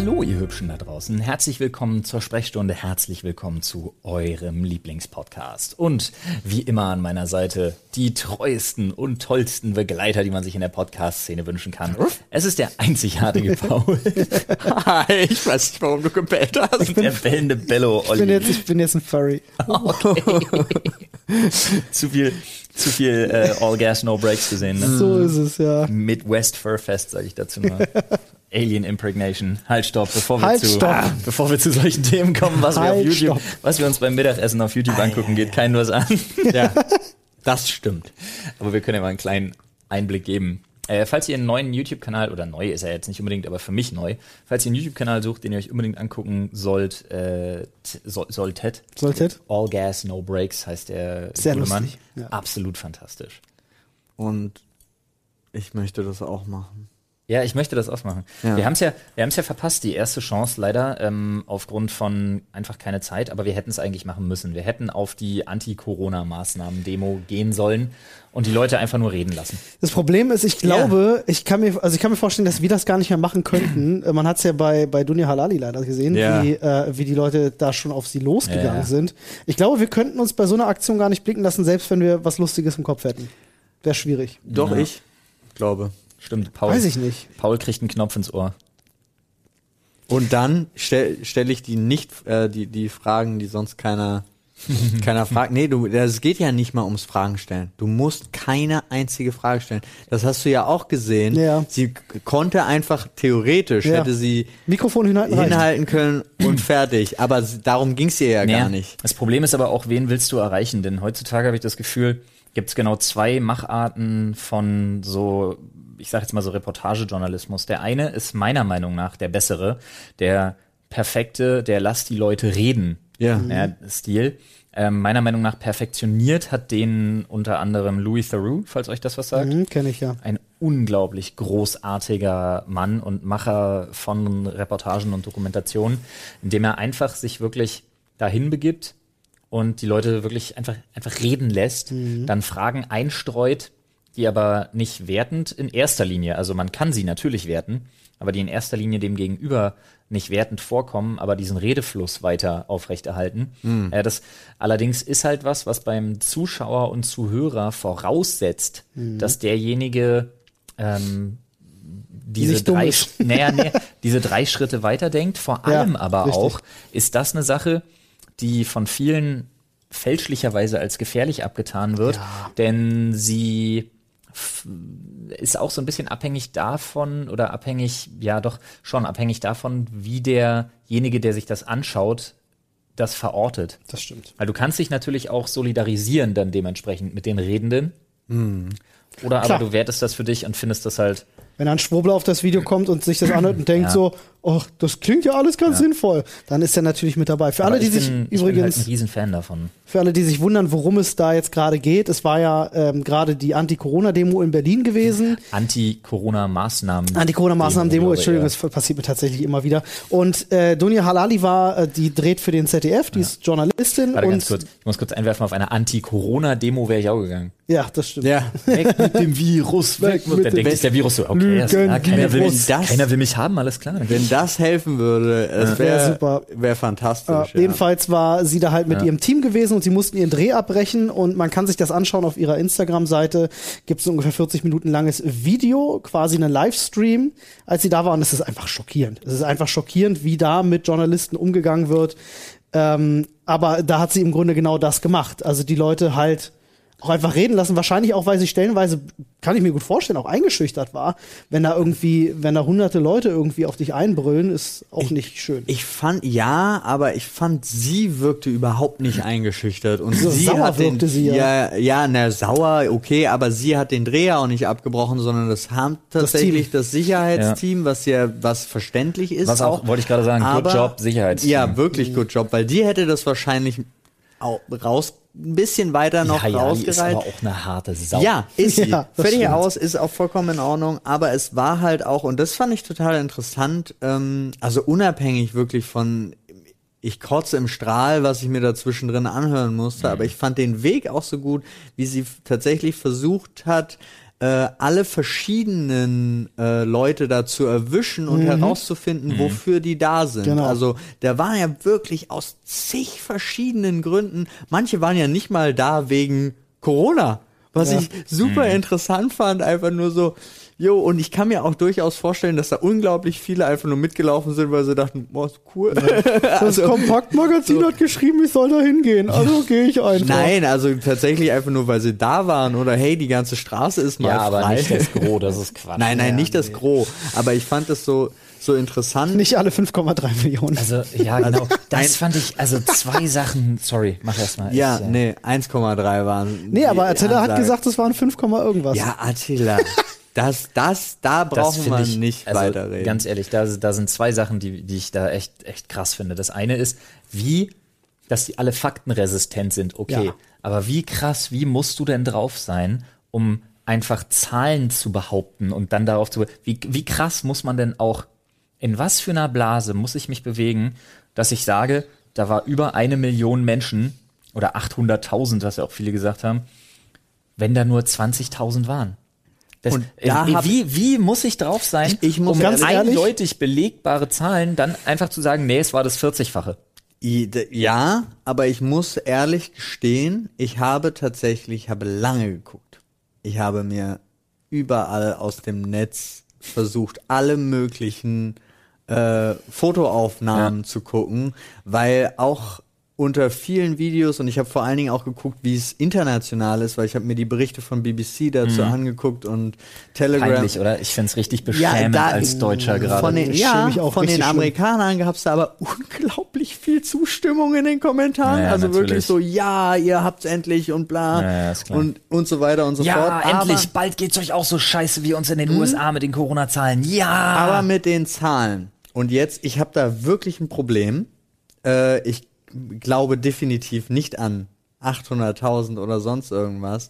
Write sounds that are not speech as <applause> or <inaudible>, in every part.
Hallo, ihr Hübschen da draußen. Herzlich willkommen zur Sprechstunde. Herzlich willkommen zu eurem Lieblingspodcast. Und wie immer an meiner Seite die treuesten und tollsten Begleiter, die man sich in der Podcast-Szene wünschen kann. Es ist der einzigartige <laughs> Paul. Hi, ich weiß nicht, warum du gebellt hast. Der bellende Bello Ich bin, jetzt, ich bin jetzt ein Furry. <laughs> zu viel, zu viel äh, All Gas No Breaks gesehen. Ne? So ist es, ja. Midwest Fur Fest, sage ich dazu nur. <laughs> Alien Impregnation. Halt, stopp, bevor wir, Halt, zu, stopp. bevor wir zu solchen Themen kommen, was wir auf Halt, YouTube, stopp. was wir uns beim Mittagessen auf YouTube angucken, geht keinen was an. <laughs> Ja, das stimmt. Aber wir können ja mal einen kleinen Einblick geben. Äh, falls ihr einen neuen YouTube-Kanal, oder neu ist er jetzt nicht unbedingt, aber für mich neu, falls ihr einen YouTube-Kanal sucht, den ihr euch unbedingt angucken sollt, äh, t- soll, solltet, Solltet? All Gas, No Breaks heißt der Sehr lustig, ja. Absolut fantastisch. Und ich möchte das auch machen. Ja, ich möchte das ausmachen. Ja. Wir haben es ja, wir haben es ja verpasst, die erste Chance leider ähm, aufgrund von einfach keine Zeit, aber wir hätten es eigentlich machen müssen. Wir hätten auf die Anti-Corona-Maßnahmen-Demo gehen sollen und die Leute einfach nur reden lassen. Das Problem ist, ich glaube, ich kann mir, also ich kann mir vorstellen, dass wir das gar nicht mehr machen könnten. <clears throat> Äh, Man hat es ja bei, bei Dunja Halali leider gesehen, Ja. wie, äh, wie die Leute da schon auf sie losgegangen Ja, ja. sind. Ich glaube, wir könnten uns bei so einer Aktion gar nicht blicken lassen, selbst wenn wir was Lustiges im Kopf hätten. Wäre schwierig. Doch, Ja. ich glaube. Stimmt, Paul. Weiß ich nicht. Paul kriegt einen Knopf ins Ohr. Und dann stelle stell ich die nicht, äh, die, die Fragen, die sonst keiner, <laughs> keiner fragt. Nee, du, es geht ja nicht mal ums Fragen stellen. Du musst keine einzige Frage stellen. Das hast du ja auch gesehen. Ja. Sie konnte einfach theoretisch, Ja. hätte sie Mikrofon hinhalten hinhalten können und fertig. Aber darum ging's ihr ja Naja, gar nicht. Das Problem ist aber auch, wen willst du erreichen? Denn heutzutage habe ich das Gefühl, gibt es genau zwei Macharten von so, ich sage jetzt mal so Reportagejournalismus. Der eine ist meiner Meinung nach der bessere, der perfekte, der lass die Leute reden. Ja. Ja, Stil. Ähm, meiner Meinung nach perfektioniert hat den unter anderem Louis Theroux, falls euch das was sagt. Mhm, Kenne ich ja. Ein unglaublich großartiger Mann und Macher von Reportagen und Dokumentationen, indem er einfach sich wirklich dahin begibt und die Leute wirklich einfach, einfach reden lässt, dann Fragen einstreut, die aber nicht wertend in erster Linie, also man kann sie natürlich werten, aber die in erster Linie dem Gegenüber nicht wertend vorkommen, aber diesen Redefluss weiter aufrechterhalten. Äh, das allerdings ist halt was, was beim Zuschauer und Zuhörer voraussetzt, dass derjenige ähm, diese drei, naja, nee, <laughs> diese drei Schritte weiterdenkt. Vor Ja, allem aber richtig. auch ist das eine Sache, die von vielen fälschlicherweise als gefährlich abgetan wird, Ja. denn sie ist auch so ein bisschen abhängig davon oder abhängig, ja doch schon abhängig davon, wie derjenige, der sich das anschaut, das verortet. Das stimmt. Weil du kannst dich natürlich auch solidarisieren dann dementsprechend mit den Redenden. Oder Klar. aber du wertest das für dich und findest das halt Wenn ein Schwurbler auf das Video kommt und sich das anhört und denkt Ja. so, ach, das klingt ja alles ganz sinnvoll, dann ist er natürlich mit dabei. Für alle, Aber die ich sich bin, ich bin halt übrigens ein Riesenfan davon. Für alle, die sich wundern, worum es da jetzt gerade geht, es war ja ähm, gerade die Anti-Corona-Demo in Berlin gewesen. Anti-Corona-Maßnahmen. <laughs> Anti-Corona-Maßnahmen-Demo, Entschuldigung, ja. das passiert mir tatsächlich immer wieder. Und äh, Dunja Halali war, äh, die dreht für den ZDF, die ist Journalistin Warte und ganz kurz. Ich muss kurz einwerfen, auf eine Anti-Corona-Demo wäre ich auch gegangen. ja, das stimmt. Ja. Weg <laughs> mit dem Virus, weg mit mit Dann dem denkt sich der Virus so, okay, das, ja, keiner, will Virus. mich, Das- keiner will mich haben, alles klar. Wenn das helfen würde, es Wär wäre super. wär fantastisch. Äh, ja. Jedenfalls war sie da halt mit Ja. ihrem Team gewesen und sie mussten ihren Dreh abbrechen und man kann sich das anschauen auf ihrer Instagram-Seite. Gibt es ein ungefähr 40 Minuten langes Video, quasi einen Livestream, als sie da war und es ist einfach schockierend. Es ist einfach schockierend, wie da mit Journalisten umgegangen wird. Ähm, aber da hat sie im Grunde genau das gemacht. Also die Leute halt auch einfach reden lassen. Wahrscheinlich auch, weil sie stellenweise, kann ich mir gut vorstellen, auch eingeschüchtert war. Wenn da irgendwie, wenn da hunderte Leute irgendwie auf dich einbrüllen, ist auch nicht schön. Ich fand, ja, aber ich fand, sie wirkte überhaupt nicht eingeschüchtert. Und So sie sauer hat den, wirkte sie ja. ja. Ja, na, sauer, okay, aber sie hat den Dreher auch nicht abgebrochen, sondern das haben tatsächlich Team. das, Sicherheitsteam, was ja, was verständlich ist. Was auch, wollte ich gerade sagen, good aber- job, Sicherheitsteam. Ja, wirklich good job, weil die hätte das wahrscheinlich auch raus, ein bisschen weiter noch ja, ja, die ist rausgereiht. aber auch eine harte Sau. Ja, ist sie. <laughs> Ja, stimmt. aus, ist auch vollkommen in Ordnung. Aber es war halt auch, und das fand ich total interessant, ähm, also unabhängig wirklich von, ich kotze im Strahl, was ich mir da zwischendrin anhören musste, aber ich fand den Weg auch so gut, wie sie tatsächlich versucht hat, äh, alle verschiedenen äh, Leute dazu erwischen und herauszufinden, wofür die da sind. Genau. Also da waren ja wirklich aus zig verschiedenen Gründen. Manche waren ja nicht mal da wegen Corona, was Ja. ich super interessant fand. Einfach nur so. Jo, und ich kann mir auch durchaus vorstellen, dass da unglaublich viele einfach nur mitgelaufen sind, weil sie dachten, boah, ist cool. <laughs> Das Kompaktmagazin hat geschrieben, ich soll da hingehen. Also <laughs> gehe ich einfach. Nein, also tatsächlich einfach nur, weil sie da waren oder hey, die ganze Straße ist mal Ja, aber frei. nicht das <laughs> Gros, das ist Quatsch. nein, nein, Ja, nicht das nee. Gros. Aber ich fand es so, so interessant. Nicht alle 5,3 Millionen. Also, ja, genau. ein- Das fand ich, also zwei Sachen, sorry, mach erst mal. ja, Ich, äh, nee, 1,3 waren. nee, aber Attila hat gesagt, es waren 5, irgendwas. Ja, Attila. Das, das, da brauchen wir ich, nicht also, weiterreden. Ganz ehrlich, da, da sind zwei Sachen, die, die ich da echt, echt krass finde. Das eine ist, wie, dass die alle faktenresistent sind, okay. Ja. Aber wie krass, wie musst du denn drauf sein, um einfach Zahlen zu behaupten und dann darauf zu, wie, wie krass muss man denn auch, in was für einer Blase muss ich mich bewegen, dass ich sage, da war über eine Million Menschen oder 800.000, was ja auch viele gesagt haben, wenn da nur 20.000 waren. Das, Und da äh, wie, wie muss ich drauf sein, Ich- ich muss um ganz ehrlich- eindeutig belegbare Zahlen dann einfach zu sagen, nee, es war das 40-fache. I- d- Ja, aber ich muss ehrlich gestehen, ich habe tatsächlich, ich habe lange geguckt. Ich habe mir überall aus dem Netz versucht, alle möglichen äh, Fotoaufnahmen Ja. zu gucken, weil auch unter vielen Videos und ich habe vor allen Dingen auch geguckt, wie es international ist, weil ich habe mir die Berichte von BBC dazu angeguckt und Telegram. Peinlich, oder? Ich find's richtig beschämend da- als Deutscher gerade. Von den, ja, schäme mich auch von den. Amerikanern gab es da aber <laughs> unglaublich viel Zustimmung in den Kommentaren. Ja, ja, also natürlich. wirklich so, ja, ihr habt's endlich und bla Ja, ja, ist klar. und und so weiter und so ja, fort. endlich, Aber, bald geht's euch auch so scheiße wie uns in den USA mit den Corona-Zahlen. Ja! aber mit den Zahlen. Und jetzt, ich habe da wirklich ein Problem. Äh, ich glaube definitiv nicht an 800.000 oder sonst irgendwas.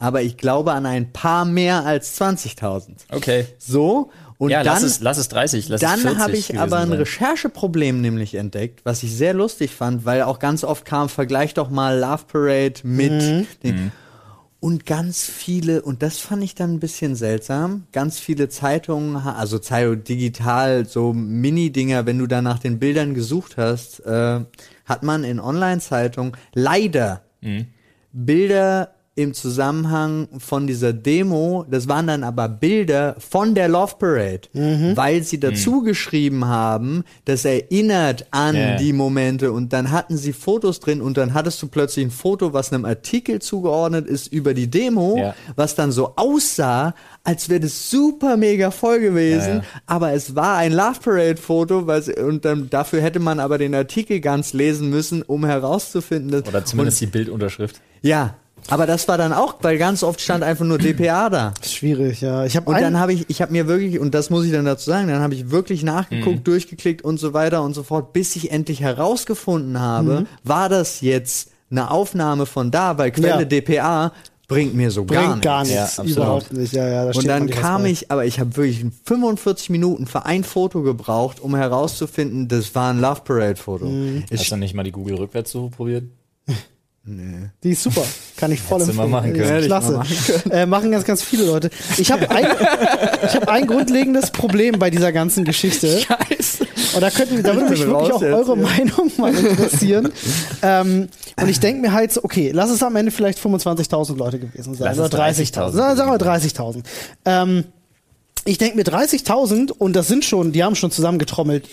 Aber ich glaube an ein paar mehr als 20.000. okay. So. Und ja, dann, lass es, lass es 30, lass es Dann 40 habe ich aber ein sein. Rechercheproblem nämlich entdeckt, was ich sehr lustig fand, weil auch ganz oft kam, vergleich doch mal Love Parade mit Mhm. den, und ganz viele, und das fand ich dann ein bisschen seltsam, ganz viele Zeitungen, also Zeitung digital, so Mini-Dinger, wenn du da nach den Bildern gesucht hast, äh, hat man in Online-Zeitungen leider Mhm. Bilder im Zusammenhang von dieser Demo, das waren dann aber Bilder von der Love Parade, weil sie dazu geschrieben haben, das erinnert an Ja. die Momente und dann hatten sie Fotos drin und dann hattest du plötzlich ein Foto, was einem Artikel zugeordnet ist über die Demo, Ja. was dann so aussah, als wäre das super mega voll gewesen, Ja, ja. aber es war ein Love Parade Foto, weil sie, und dann dafür hätte man aber den Artikel ganz lesen müssen, um herauszufinden, dass Oder zumindest die Bildunterschrift. ja, aber das war dann auch, weil ganz oft stand einfach nur DPA da. Das ist schwierig, ja. Ich habe Und dann habe ich, ich habe mir wirklich, und das muss ich dann dazu sagen, dann habe ich wirklich nachgeguckt, durchgeklickt und so weiter und so fort, bis ich endlich herausgefunden habe, war das jetzt eine Aufnahme von da, weil Quelle Ja. DPA bringt mir so gar bringt nichts. gar Ja, nichts, absolut. überhaupt nicht. Ja, ja, da Und dann kam ich, aber ich habe wirklich 45 Minuten für ein Foto gebraucht, um herauszufinden, das war ein Love Parade Foto. Es Hast du nicht mal die Google-Rückwärtssuche probiert? <laughs> Die ist super. Kann ich voll Hättest empfehlen. machen können. Hätte ich mal Klasse. machen Äh, machen ganz, ganz viele Leute. Ich habe ein, ich hab ein grundlegendes Problem bei dieser ganzen Geschichte. Scheiße. Und da könnten, da würde mich wirklich auch jetzt, eure ja. Meinung mal interessieren. ähm, und ich denke mir halt so, okay, lass es am Ende vielleicht 25.000 Leute gewesen sein. Lass oder es 30.000. 30.000 Sagen sagen wir 30.000. Ähm, ich denke mir 30.000 und das sind schon, die haben schon zusammengetrommelt,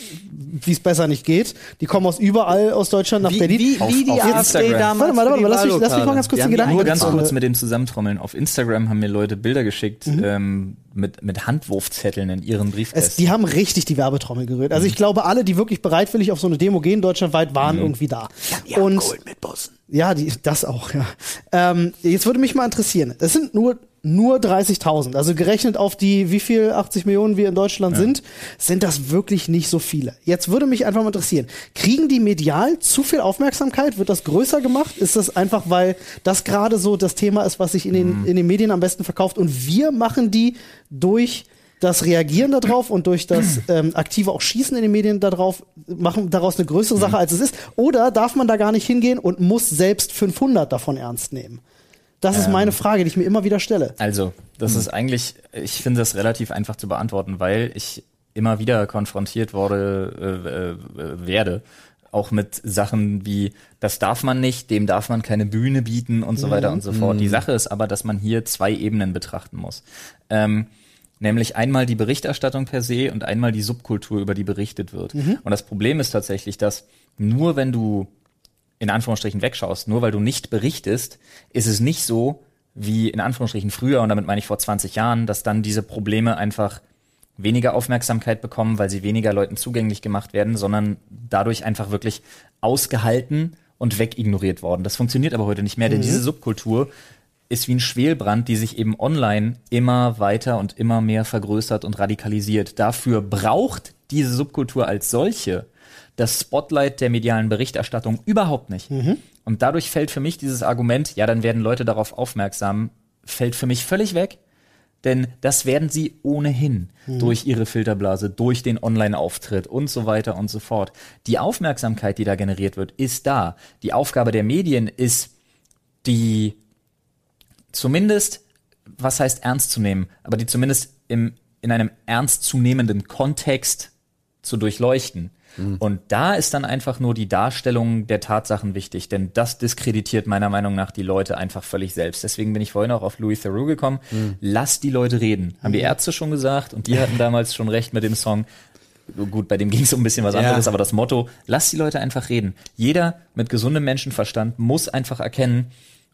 wie es besser nicht geht. Die kommen aus überall aus Deutschland nach Wie, Berlin. wie, Auf- wie die auf Instagram. damals Warte mal, warte mal, lass mich- lass mich mal ganz kurz Die den Gedanken Nur ganz kurz mit dem Zusammentrommeln. Auf Instagram haben mir Leute Bilder geschickt Mhm. ähm, mit, mit Handwurfzetteln in ihren Es, Briefkästen. die haben richtig die Werbetrommel gerührt. Also ich glaube, alle, die wirklich bereitwillig auf so eine Demo gehen, deutschlandweit, waren irgendwie da. Die und mit Bussen. ja, die, das auch, ja. Ähm, jetzt würde mich mal interessieren. Es sind nur nur 30.000. Also gerechnet auf die, wie viel 80 Millionen wir in Deutschland sind, sind das wirklich nicht so viele. Jetzt würde mich einfach mal interessieren, kriegen die medial zu viel Aufmerksamkeit? Wird das größer gemacht? Ist das einfach, weil das gerade so das Thema ist, was sich in den, in den Medien am besten verkauft und wir machen die durch das Reagieren darauf und durch das <clears throat> ähm, aktive auch Schießen in den Medien darauf machen daraus eine größere Sache als es ist? Oder darf man da gar nicht hingehen und muss selbst 500 davon ernst nehmen? Das ist meine Frage, die ich mir immer wieder stelle. Also, das ist eigentlich, ich finde das relativ einfach zu beantworten, weil ich immer wieder konfrontiert wurde, äh, äh, werde. Auch mit Sachen wie, das darf man nicht, dem darf man keine Bühne bieten und so weiter und so fort. Die Sache ist aber, dass man hier zwei Ebenen betrachten muss. Ähm, nämlich einmal die Berichterstattung per se und einmal die Subkultur, über die berichtet wird. Und das Problem ist tatsächlich, dass nur wenn du in Anführungsstrichen wegschaust, nur weil du nicht berichtest, ist es nicht so wie in Anführungsstrichen früher, und damit meine ich vor 20 Jahren, dass dann diese Probleme einfach weniger Aufmerksamkeit bekommen, weil sie weniger Leuten zugänglich gemacht werden, sondern dadurch einfach wirklich ausgehalten und wegignoriert worden. Das funktioniert aber heute nicht mehr, denn diese Subkultur ist wie ein Schwelbrand, die sich eben online immer weiter und immer mehr vergrößert und radikalisiert. Dafür braucht diese Subkultur als solche das Spotlight der medialen Berichterstattung überhaupt nicht. Und dadurch fällt für mich dieses Argument, ja, dann werden Leute darauf aufmerksam, fällt für mich völlig weg. Denn das werden sie ohnehin durch ihre Filterblase, durch den Online-Auftritt und so weiter und so fort. Die Aufmerksamkeit, die da generiert wird, ist da. Die Aufgabe der Medien ist, die zumindest, was heißt ernst zu nehmen, aber die zumindest im, in einem ernstzunehmenden Kontext zu durchleuchten. Und da ist dann einfach nur die Darstellung der Tatsachen wichtig, denn das diskreditiert meiner Meinung nach die Leute einfach völlig selbst. Deswegen bin ich vorhin auch auf Louis Theroux gekommen. Lass die Leute reden. Haben die Ärzte schon gesagt und die hatten damals schon recht mit dem Song. Gut, bei dem ging es um ein bisschen was Ja. anderes, aber das Motto, lass die Leute einfach reden. Jeder mit gesundem Menschenverstand muss einfach erkennen,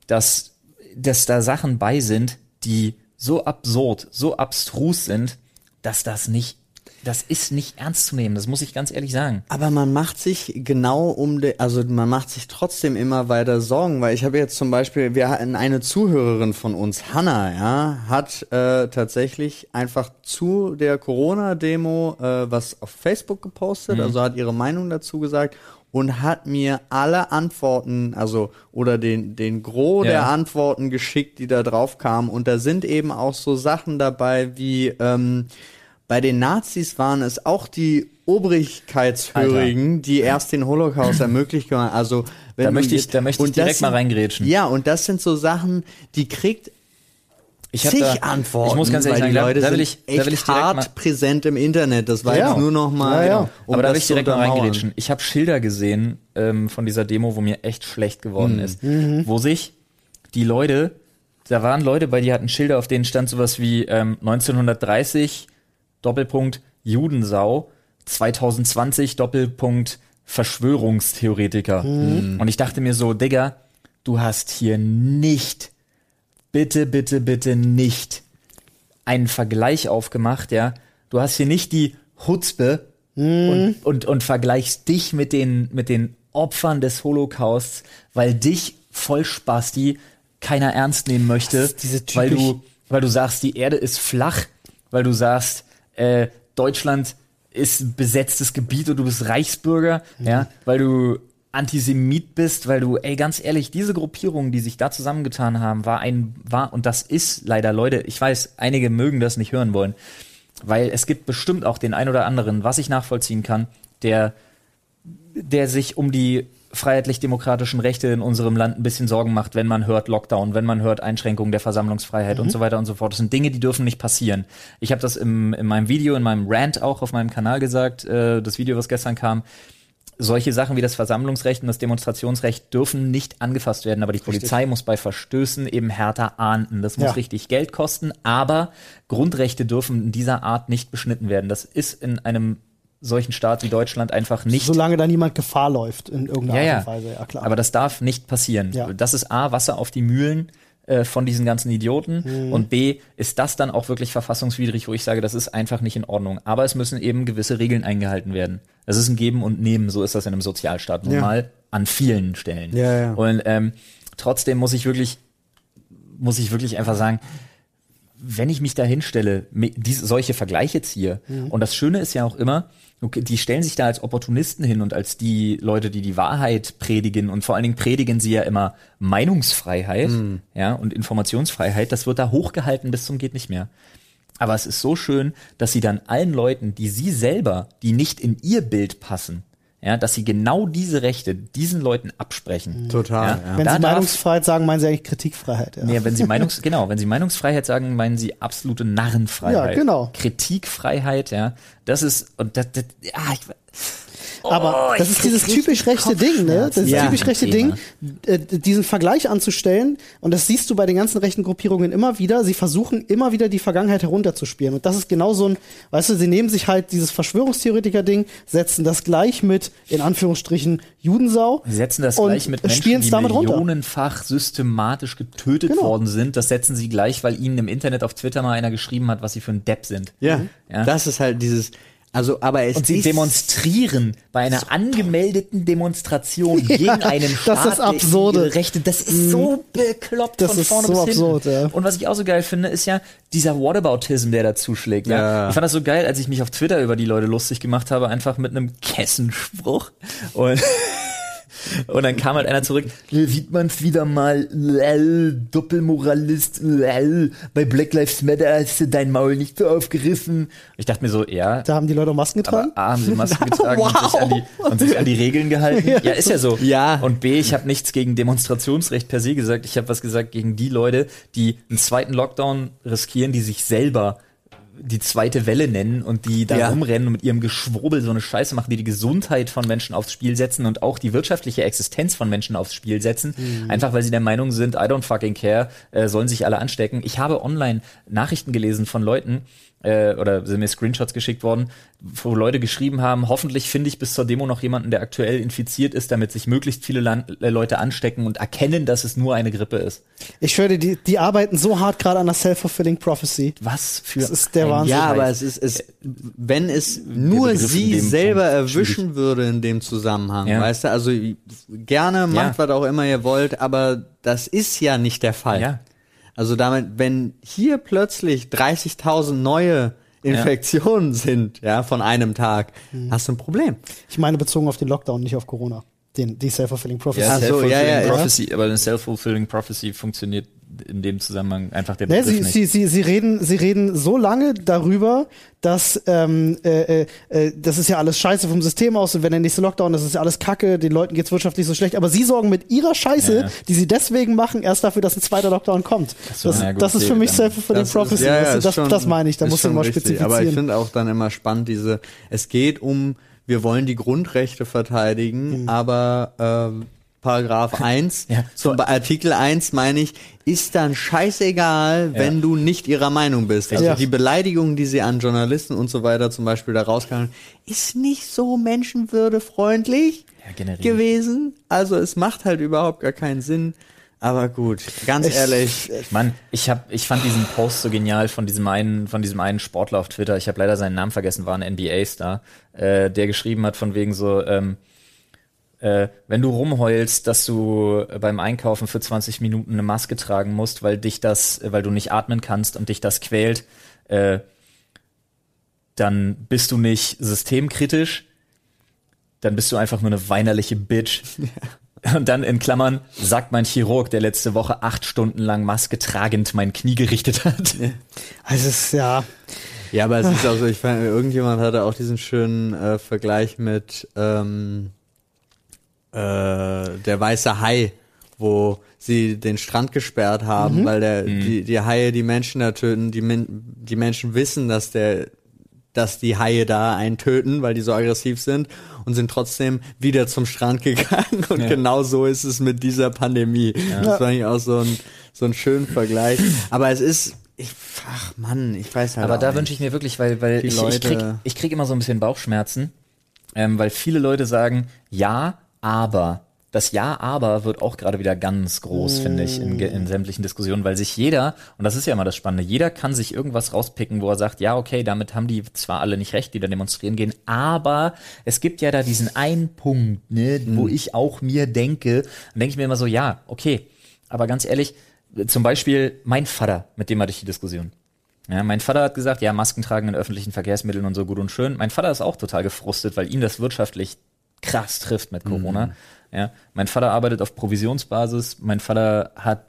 dass, dass da Sachen bei sind, die so absurd, so abstrus sind, dass das nicht, das ist nicht ernst zu nehmen. Das muss ich ganz ehrlich sagen. Aber man macht sich genau um, de, also man macht sich trotzdem immer weiter Sorgen, weil ich habe jetzt zum Beispiel, wir hatten eine Zuhörerin von uns, Hanna, ja, hat äh, tatsächlich einfach zu der Corona-Demo äh, was auf Facebook gepostet, also hat ihre Meinung dazu gesagt und hat mir alle Antworten, also oder den den Gros Ja. der Antworten geschickt, die da drauf kamen und da sind eben auch so Sachen dabei wie ähm, bei den Nazis waren es auch die Obrigkeitshörigen, die erst den Holocaust ermöglicht haben. Also wenn Da möchte ich- da möchte ich direkt mal sind- reingrätschen. Ja, und das sind so Sachen, die kriegt Ich zig da, Antworten, Ich muss ganz ehrlich sagen, Leute da will sind ich, echt da will ich hart mal, präsent im Internet. Das war Ja. jetzt nur noch mal, Ja, ja. um aber da will ich direkt mal reingrätschen. Ich habe Schilder gesehen ähm, von dieser Demo, wo mir echt schlecht geworden Hm. ist, Mhm. wo sich die Leute, da waren Leute bei, die hatten Schilder, auf denen stand sowas wie ähm, 1930 Doppelpunkt Judensau, 2020 Doppelpunkt Verschwörungstheoretiker. Mhm. Und ich dachte mir so, Digga, du hast hier nicht, bitte, bitte, bitte nicht einen Vergleich aufgemacht, ja. Du hast hier nicht die Hutzpe und, und, und vergleichst dich mit den, mit den Opfern des Holocausts, weil dich Vollspasti keiner ernst nehmen möchte, weil du, weil du sagst, die Erde ist flach, weil du sagst, äh, Deutschland ist besetztes Gebiet und du bist Reichsbürger, ja, weil du Antisemit bist, weil du, ey, ganz ehrlich, diese Gruppierungen, die sich da zusammengetan haben, war ein, war, und das ist leider, Leute, ich weiß, einige mögen das nicht hören wollen, weil es gibt bestimmt auch den ein oder anderen, was ich nachvollziehen kann, der, der sich um die freiheitlich-demokratischen Rechte in unserem Land ein bisschen Sorgen macht, wenn man hört Lockdown, wenn man hört Einschränkungen der Versammlungsfreiheit und so weiter und so fort. Das sind Dinge, die dürfen nicht passieren. Ich habe das im, in meinem Video, in meinem Rant auch auf meinem Kanal gesagt, äh, das Video, was gestern kam. Solche Sachen wie das Versammlungsrecht und das Demonstrationsrecht dürfen nicht angefasst werden, aber die Polizei muss bei Verstößen eben härter ahnden. Das muss Ja. richtig Geld kosten, aber Grundrechte dürfen in dieser Art nicht beschnitten werden. Das ist in einem solchen Staat wie Deutschland einfach nicht Solange da niemand Gefahr läuft in irgendeiner ja, Art und Weise, ja klar. Aber das darf nicht passieren. Ja. Das ist A, Wasser auf die Mühlen äh, von diesen ganzen Idioten Mhm. und B, ist das dann auch wirklich verfassungswidrig, wo ich sage, das ist einfach nicht in Ordnung. Aber es müssen eben gewisse Regeln eingehalten werden. Das ist ein Geben und Nehmen, so ist das in einem Sozialstaat nun Ja. mal an vielen Stellen. Ja, ja. Und ähm, trotzdem muss ich wirklich, muss ich wirklich einfach sagen, wenn ich mich da hinstelle, diese, solche Vergleiche ziehe, und das Schöne ist ja auch immer, okay, die stellen sich da als Opportunisten hin und als die Leute, die die Wahrheit predigen und vor allen Dingen predigen sie ja immer Meinungsfreiheit, ja, und Informationsfreiheit, das wird da hochgehalten bis zum geht nicht mehr. Aber es ist so schön, dass sie dann allen Leuten, die sie selber, die nicht in ihr Bild passen, ja, dass sie genau diese Rechte diesen Leuten absprechen. Total, Ja. ja. Wenn Da Sie Meinungsfreiheit sagen, meinen Sie eigentlich Kritikfreiheit. Ja. Nee, wenn sie Meinungs <laughs> genau, wenn sie Meinungsfreiheit sagen, meinen sie absolute Narrenfreiheit. Ja, genau. Kritikfreiheit, ja. Das ist und das, das ja, ich, Aber Oh, das ist dieses typisch rechte Ding, ne? Das ist Ja. typisch rechte Thema. Ding, äh, diesen Vergleich anzustellen. Und das siehst du bei den ganzen rechten Gruppierungen immer wieder. Sie versuchen immer wieder die Vergangenheit herunterzuspielen. Und das ist genau so ein, weißt du, sie nehmen sich halt dieses Verschwörungstheoretiker-Ding, setzen das gleich mit, in Anführungsstrichen, Judensau. Sie setzen das gleich mit Menschen, die damit runter. millionenfach systematisch getötet Genau. worden sind. Das setzen sie gleich, weil ihnen im Internet auf Twitter mal einer geschrieben hat, was sie für ein Depp sind. Ja, Ja. das ist halt dieses, also, aber es Und sie demonstrieren bei einer angemeldeten Demonstration <laughs> gegen einen das Staat, ist absurde. Rechte, das ist so bekloppt Das von ist vorne so bis absurd, hinten. ja. Und was ich auch so geil finde, ist ja dieser Whataboutism, der da zuschlägt. Ja. Ja. Ich fand das so geil, als ich mich auf Twitter über die Leute lustig gemacht habe, einfach mit einem Kessenspruch. Und Und dann kam halt einer zurück, "Hier sieht man's wieder mal, lel, Doppelmoralist, lel, bei Black Lives Matter hast du dein Maul nicht so aufgerissen. Ich dachte mir so, ja, Da haben die Leute auch Masken getragen. A, haben sie Masken <laughs> getragen und, sich an die, und sich an die Regeln gehalten. <laughs> Ja, ist ja so. Ja. Und B, ich habe nichts gegen Demonstrationsrecht per se gesagt. Ich habe was gesagt gegen die Leute, die einen zweiten Lockdown riskieren, die sich selber die zweite Welle nennen und die da Ja. rumrennen und mit ihrem Geschwurbel so eine Scheiße machen, die die Gesundheit von Menschen aufs Spiel setzen und auch die wirtschaftliche Existenz von Menschen aufs Spiel setzen. Einfach weil sie der Meinung sind, I don't fucking care, äh, sollen sich alle anstecken. Ich habe online Nachrichten gelesen von Leuten, äh, oder sind mir Screenshots geschickt worden, wo Leute geschrieben haben, hoffentlich finde ich bis zur Demo noch jemanden, der aktuell infiziert ist, damit sich möglichst viele Land äh, Leute anstecken und erkennen, dass es nur eine Grippe ist. Ich schwöre, dir, die, die arbeiten so hart gerade an der Self-Fulfilling Prophecy. Was für Das ist der ein Wahnsinn. Ja, aber es ist, es, wenn es nur sie selber Punkt erwischen würde in dem Zusammenhang, Ja. weißt du, also gerne macht, was auch immer ihr wollt, aber das ist ja nicht der Fall. Ja. Also damit, wenn hier plötzlich 30.000 neue Infektionen sind, ja, von einem Tag, hast du ein Problem. Ich meine bezogen auf den Lockdown, nicht auf Corona. Den, die Self-Fulfilling Prophecy. Ja, ja, ja. Prophecy, aber eine self-fulfilling prophecy funktioniert in dem Zusammenhang einfach der Ne, Begriff sie, nicht. sie, sie, sie, reden, sie reden so lange darüber, dass ähm, äh, äh, äh, das ist ja alles scheiße vom System aus und wenn der nächste Lockdown, das ist ja alles Kacke, den Leuten geht's wirtschaftlich so schlecht, aber sie sorgen mit ihrer Scheiße, Ja, ja. die sie deswegen machen, erst dafür, dass ein zweiter Lockdown kommt. so, das, gut, das ist für mich dann- Self-Fulfilling Das Prophecy. ist- ja, ja, das, ist das, schon- das meine ich, da ist musst du schon mal richtig. spezifizieren. Aber ich finde auch dann immer spannend, diese, es geht um, wir wollen die Grundrechte verteidigen, aber ähm, Paragraph <laughs> 1, Ja. zum Artikel 1 meine ich, ist dann scheißegal, wenn du nicht ihrer Meinung bist. Also Ja. die Beleidigung, die sie an Journalisten und so weiter zum Beispiel da rauskamen, ist nicht so menschenwürdefreundlich Ja, gewesen. Also es macht halt überhaupt gar keinen Sinn. Aber gut, ganz Ich- ehrlich, Mann, ich hab, ich fand diesen Post so genial von diesem einen, von diesem einen Sportler auf Twitter. Ich habe leider seinen Namen vergessen, war ein NBA-Star, äh, der geschrieben hat von wegen so, ähm, äh, wenn du rumheulst, dass du äh, beim Einkaufen für 20 Minuten eine Maske tragen musst, weil dich das, äh, weil du nicht atmen kannst und dich das quält, äh, dann bist du nicht systemkritisch, dann bist du einfach nur eine weinerliche Bitch. <laughs> Und dann in Klammern sagt mein Chirurg, der letzte Woche acht Stunden lang Maske tragend mein Knie gerichtet hat. Also es ist ja, Ja, aber es ist <laughs> auch so, ich fand, irgendjemand hatte auch diesen schönen äh, Vergleich mit ähm, äh, der weiße Hai, wo sie den Strand gesperrt haben, weil der, die, die Haie die Menschen da töten, die, die Menschen wissen, dass der dass die Haie da einen töten, weil die so aggressiv sind und sind trotzdem wieder zum Strand gegangen. <laughs> Und Ja. genau so ist es mit dieser Pandemie. Das fand ich auch so ein, so ein schönen Vergleich. Aber es ist, ich, ach Mann, ich weiß halt Aber da wünsche ich mir wirklich, weil, weil ich, ich, krieg, ich krieg immer so ein bisschen Bauchschmerzen, ähm, weil viele Leute sagen, ja, aber. Das Ja, aber wird auch gerade wieder ganz groß, finde ich, in, in sämtlichen Diskussionen, weil sich jeder, und das ist ja immer das Spannende, jeder kann sich irgendwas rauspicken, wo er sagt, ja, okay, damit haben die zwar alle nicht recht, die da demonstrieren gehen, aber es gibt ja da diesen einen Punkt, ne, wo ich auch mir denke, dann denke ich mir immer so, ja, okay, aber ganz ehrlich, zum Beispiel mein Vater, mit dem hatte ich die Diskussion. Ja, mein Vater hat gesagt, ja, Masken tragen in öffentlichen Verkehrsmitteln und so gut und schön. Mein Vater ist auch total gefrustet, weil ihn das wirtschaftlich krass trifft mit Corona. Ja, mein Vater arbeitet auf Provisionsbasis. Mein Vater hat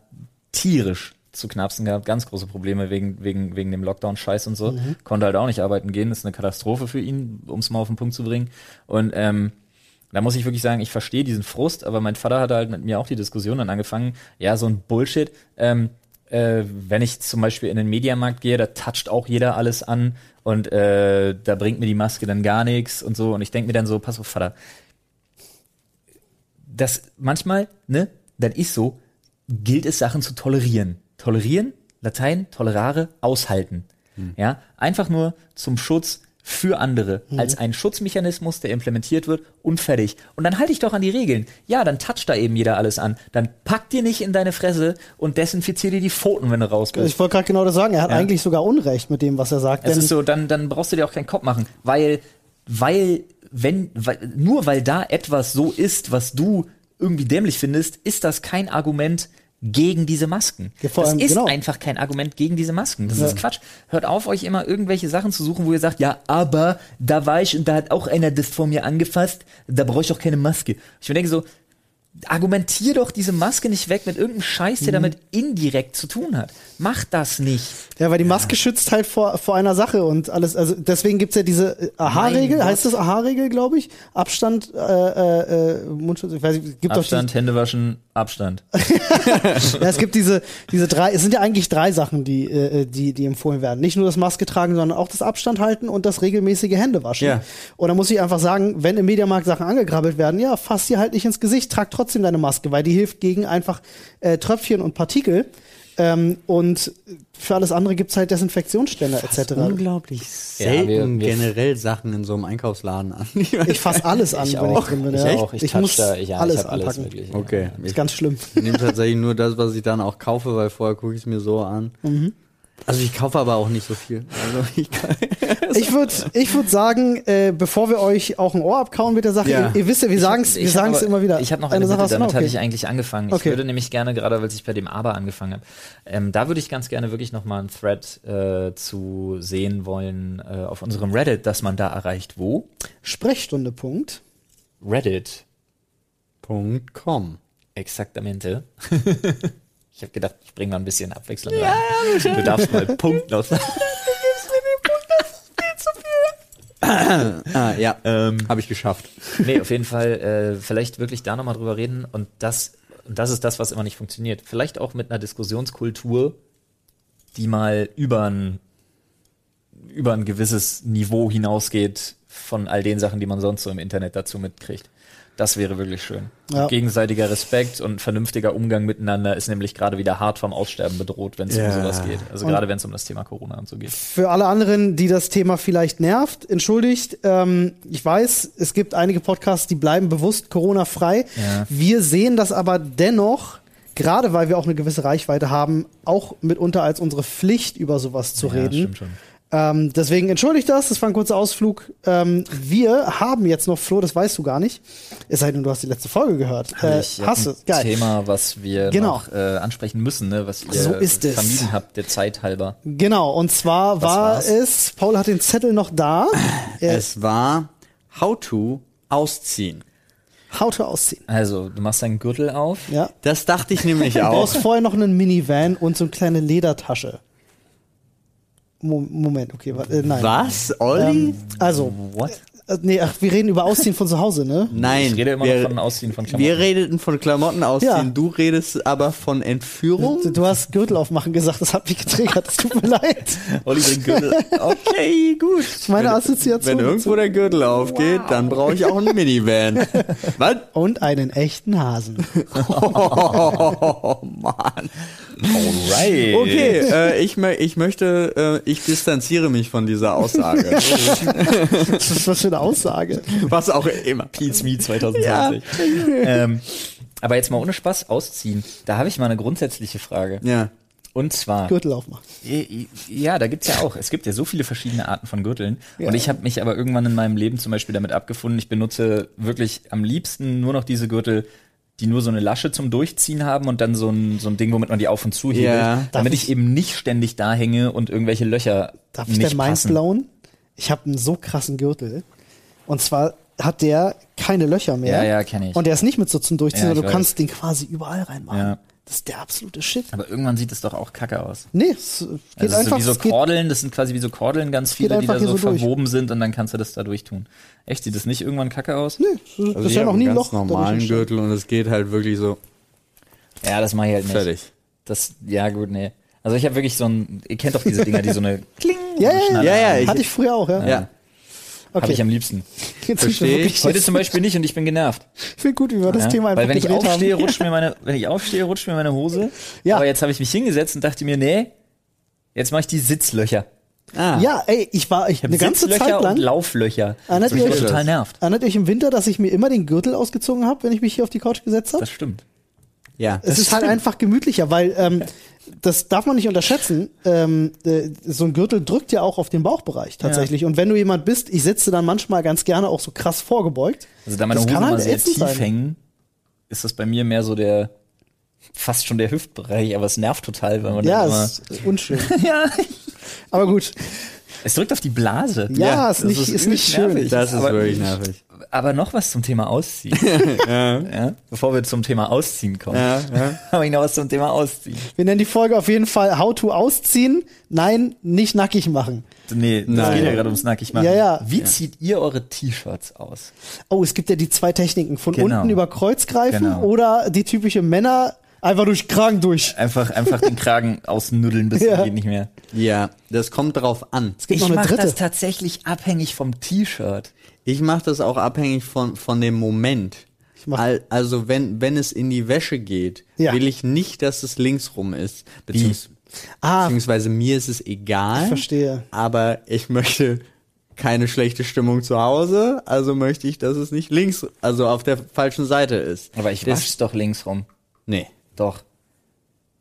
tierisch zu knapsen gehabt, ganz große Probleme wegen, wegen, wegen dem Lockdown-Scheiß und so. Konnte halt auch nicht arbeiten gehen, ist eine Katastrophe für ihn, um es mal auf den Punkt zu bringen. Und ähm, Da muss ich wirklich sagen, ich verstehe diesen Frust, aber mein Vater hatte halt mit mir auch die Diskussion dann angefangen, ja, so ein Bullshit. Ähm, äh, wenn ich zum Beispiel in den Mediamarkt gehe, da toucht auch jeder alles an und äh, da bringt mir die Maske dann gar nichts und so. Und ich denke mir dann so, pass auf, Vater, das manchmal, ne, das ist so, gilt es Sachen zu tolerieren. Tolerieren, Latein, tolerare, aushalten. Ja, einfach nur zum Schutz für andere, als ein Schutzmechanismus, der implementiert wird und fertig. Und dann halte ich doch an die Regeln. Ja, dann toucht da eben jeder alles an. Dann pack dir nicht in deine Fresse und desinfizier dir die Pfoten, wenn du raus bist. Ich wollte gerade genau das sagen. Er hat Ja. eigentlich sogar Unrecht mit dem, was er sagt. Es Denn ist so, dann, dann brauchst du dir auch keinen Kopf machen, weil, weil, wenn, weil, nur weil da etwas so ist, was du irgendwie dämlich findest, ist das kein Argument gegen diese Masken. Ja, vor das allem, ist genau. einfach kein Argument gegen diese Masken. Das Ja. ist Quatsch. Hört auf, euch immer irgendwelche Sachen zu suchen, wo ihr sagt, ja, aber da war ich und da hat auch einer das vor mir angefasst, da brauche ich auch keine Maske. Ich denke so, argumentier doch diese Maske nicht weg mit irgendeinem Scheiß, Mhm. der damit indirekt zu tun hat. Mach das nicht. Ja, weil die Maske schützt halt vor, vor einer Sache und alles. Also deswegen gibt's ja diese äh, Aha-Regel, heißt das Aha-Regel, glaube ich? Abstand, äh, äh, äh, Mundschutz, ich weiß nicht, gibt Abstand, Hände waschen, Abstand. <laughs> Ja, es gibt diese, diese drei, es sind ja eigentlich drei Sachen, die, äh, die, die empfohlen werden. Nicht nur das Maske tragen, sondern auch das Abstand halten und das regelmäßige Händewaschen. Ja. Und da muss ich einfach sagen, wenn im Mediamarkt Sachen angegrabbelt werden, ja, fass die halt nicht ins Gesicht, trag trotzdem deine Maske, weil die hilft gegen einfach äh, Tröpfchen und Partikel. Ähm, und für alles andere gibt's halt Desinfektionsständer etc. Unglaublich Ja, selten wir- wir- generell Sachen in so einem Einkaufsladen an. Ich fass alles an, Ich wenn ich auch. drin bin. Ich ja. auch. Ich, ich muss da, ja, alles ich alles anpacken. wirklich. Okay. ist Ich ganz schlimm. nehme tatsächlich nur das, was ich dann auch kaufe, weil vorher gucke ich es mir so an. Mhm. Also ich kaufe aber auch nicht so viel. Also <laughs> ich Ich würde ich würd sagen, äh, bevor wir euch auch ein Ohr abkauen mit der Sache, Ja. ihr, ihr wisst ja, wir sagen es wir Ich sagen's aber- immer wieder. Ich habe noch eine, Sache Sache, du damit noch? hatte Okay. ich eigentlich angefangen. Ich Okay. würde nämlich gerne, gerade weil ich bei dem Aber angefangen habe, ähm, da würde ich ganz gerne wirklich noch mal einen Thread äh, zu sehen wollen äh, auf unserem Reddit, dass man da erreicht. Wo? Sprechstunde, Punkt. Reddit. Punkt com. Exaktamente. <laughs> ich habe gedacht, ich bringe mal ein bisschen Abwechslung rein. Du darfst mal <laughs> Punkt noch sagen. Ah, ja. Ähm, Habe ich geschafft. nee, auf jeden Fall äh, vielleicht wirklich da nochmal drüber reden und das, und das ist das, was immer nicht funktioniert. Vielleicht auch mit einer Diskussionskultur, die mal über ein, über ein gewisses Niveau hinausgeht von all den Sachen, die man sonst so im Internet dazu mitkriegt. Das wäre wirklich schön. Ja. Gegenseitiger Respekt und vernünftiger Umgang miteinander ist nämlich gerade wieder hart vom Aussterben bedroht, wenn es Ja. um sowas geht. Also Und- gerade wenn es um das Thema Corona und so geht. Für alle anderen, die das Thema vielleicht nervt, entschuldigt. Ähm, ich weiß, es gibt einige Podcasts, die bleiben bewusst Corona-frei. Ja. Wir sehen das aber dennoch, gerade weil wir auch eine gewisse Reichweite haben, auch mitunter als unsere Pflicht, über sowas zu Ja, reden. stimmt schon. Ähm, deswegen entschuldigt das, das war ein kurzer Ausflug. Ähm, wir haben jetzt noch, Flo, das weißt du gar nicht. Es sei denn, du hast die letzte Folge gehört. Äh, ich hast du? ein Geil. Thema, was wir Genau. noch äh, ansprechen müssen, ne? was ihr So ist es. vermieden habt, der Zeit halber. Genau, und zwar Was war war's? es, Paul hat den Zettel noch da. <laughs> Es war How to ausziehen. How to ausziehen. Also, du machst deinen Gürtel auf. Ja. Das dachte ich nämlich Du auch. brauchst vorher noch einen Minivan und so eine kleine Ledertasche. Mo Moment, okay, wa- äh, nein. Was, Olli? Ähm, also, What? äh, nee, ach, wir reden über Ausziehen von zu Hause, ne? <laughs> Nein. Ich rede immer wir, von Ausziehen von Klamotten. Wir redeten von Klamotten ausziehen, Ja. du redest aber von Entführung. Du, du hast Gürtel aufmachen gesagt, das hat mich getriggert, es tut mir <laughs> leid. Olli bringt Gürtel. Okay, gut. Meine Assoziation. Wenn irgendwo der Gürtel aufgeht, dann brauche ich auch einen Minivan. <laughs> Was? und einen echten Hasen. Oh, Mann. Alright. Okay, äh, ich, ich möchte, äh, ich distanziere mich von dieser Aussage. <laughs> Was ist das für eine Aussage? Was auch immer. Pete's Me 2020. ähm, aber jetzt mal ohne Spaß ausziehen. Da habe ich mal eine grundsätzliche Frage. Ja. Und zwar, Gürtel aufmachen. ja, da gibt's ja auch, es gibt ja so viele verschiedene Arten von Gürteln. Ja. Und ich habe mich aber irgendwann in meinem Leben zum Beispiel damit abgefunden, ich benutze wirklich am liebsten nur noch diese Gürtel, die nur so eine Lasche zum Durchziehen haben und dann so ein, so ein Ding, womit man die auf und zu hebelt, Ja. damit Darf ich, eben nicht ständig da hänge und irgendwelche Löcher Darf ich nicht der Mind passen. blauen? Ich habe einen so krassen Gürtel. Und zwar hat der keine Löcher mehr. Ja, ja, kenn ich. Und der ist nicht mit so zum Durchziehen, Ja, ich sondern du weiß. kannst den quasi überall reinmachen. Ja. Das ist der absolute Shit. Aber irgendwann sieht es doch auch kacke aus. Nee, es geht Also einfach. so wie so Kordeln, das sind quasi wie so Kordeln, ganz viele, die da so, so verwoben sind und dann kannst du das da durchtun. Echt, sieht das nicht irgendwann kacke aus? nee, ist Also ich bisher hab noch nie ein Loch. normalen. Gürtel und es geht halt wirklich so Ja, das mache ich halt nicht. fertig. Das, ja gut, nee. Also ich habe wirklich so ein, ihr kennt doch diese Dinger, die so eine <laughs> Kling Ja, ja, ja. Ja, ja, Hatte ich früher auch, ja. Ja. Habe Okay. ich am liebsten. <laughs> Jetzt sind wir Versteh ich. Heute zum Beispiel nicht und ich bin genervt. Ich finde gut, wie wir das Ja? Thema einfach Weil wenn ich aufstehe, haben. rutscht <laughs> mir meine, wenn ich aufstehe, rutscht mir meine Hose. Ja. Aber jetzt habe ich mich hingesetzt und dachte mir, nee, jetzt mache ich die Sitzlöcher. Ah. Ja, ey, ich war ich, Ich habe eine ganze Sitzlöcher Zeit und lang. Lauflöcher. Erinnert ihr euch- total nervt. Erinnert ihr euch im Winter, dass ich mir immer den Gürtel ausgezogen habe, wenn ich mich hier auf die Couch gesetzt habe? Das stimmt. Ja. Es ist halt einfach gemütlicher, weil ähm, das darf man nicht unterschätzen. Ähm, äh, so ein Gürtel drückt ja auch auf den Bauchbereich tatsächlich. Und wenn du jemand bist, ich sitze dann manchmal ganz gerne auch so krass vorgebeugt. Also da meine Das Hosen kann mal halt sehr tief sein. hängen, ist das bei mir mehr so der, fast schon der Hüftbereich, aber es nervt total, weil man Ja, immer, ist unschön. <laughs> ja, Aber gut. es drückt auf die Blase. Ja, Ja, ist nicht, ist ist nicht schön. nervig. Das ist Aber- wirklich nervig. Aber noch was zum Thema Ausziehen. <laughs> ja. Bevor wir zum Thema Ausziehen kommen. Ja, ja. <laughs> Habe ich noch was zum Thema Ausziehen. Wir nennen die Folge auf jeden Fall How to ausziehen. Nein, nicht nackig machen. Nee, das Nein. geht ja gerade ums nackig machen. Ja, ja. Wie zieht ihr eure T-Shirts aus? Oh, es gibt ja die zwei Techniken. Von Genau. unten über Kreuz greifen Genau. oder die typische Männer einfach durch Kragen durch. Einfach, einfach den Kragen <laughs> ausnuddeln bis Ja. geht nicht mehr. ja, das kommt drauf an. Es gibt ich noch eine mache dritte. das tatsächlich abhängig vom T-Shirt. Ich mache das auch abhängig von, von dem Moment. Ich mach- Al- Also wenn, wenn es in die Wäsche geht, Ja. will ich nicht, dass es links rum ist. Beziehungs Ah, Beziehungsweise mir ist es egal. ich verstehe. Aber ich möchte keine schlechte Stimmung zu Hause, also möchte ich, dass es nicht links, also auf der falschen Seite ist. Aber ich wasch's doch links rum. Nee. Doch,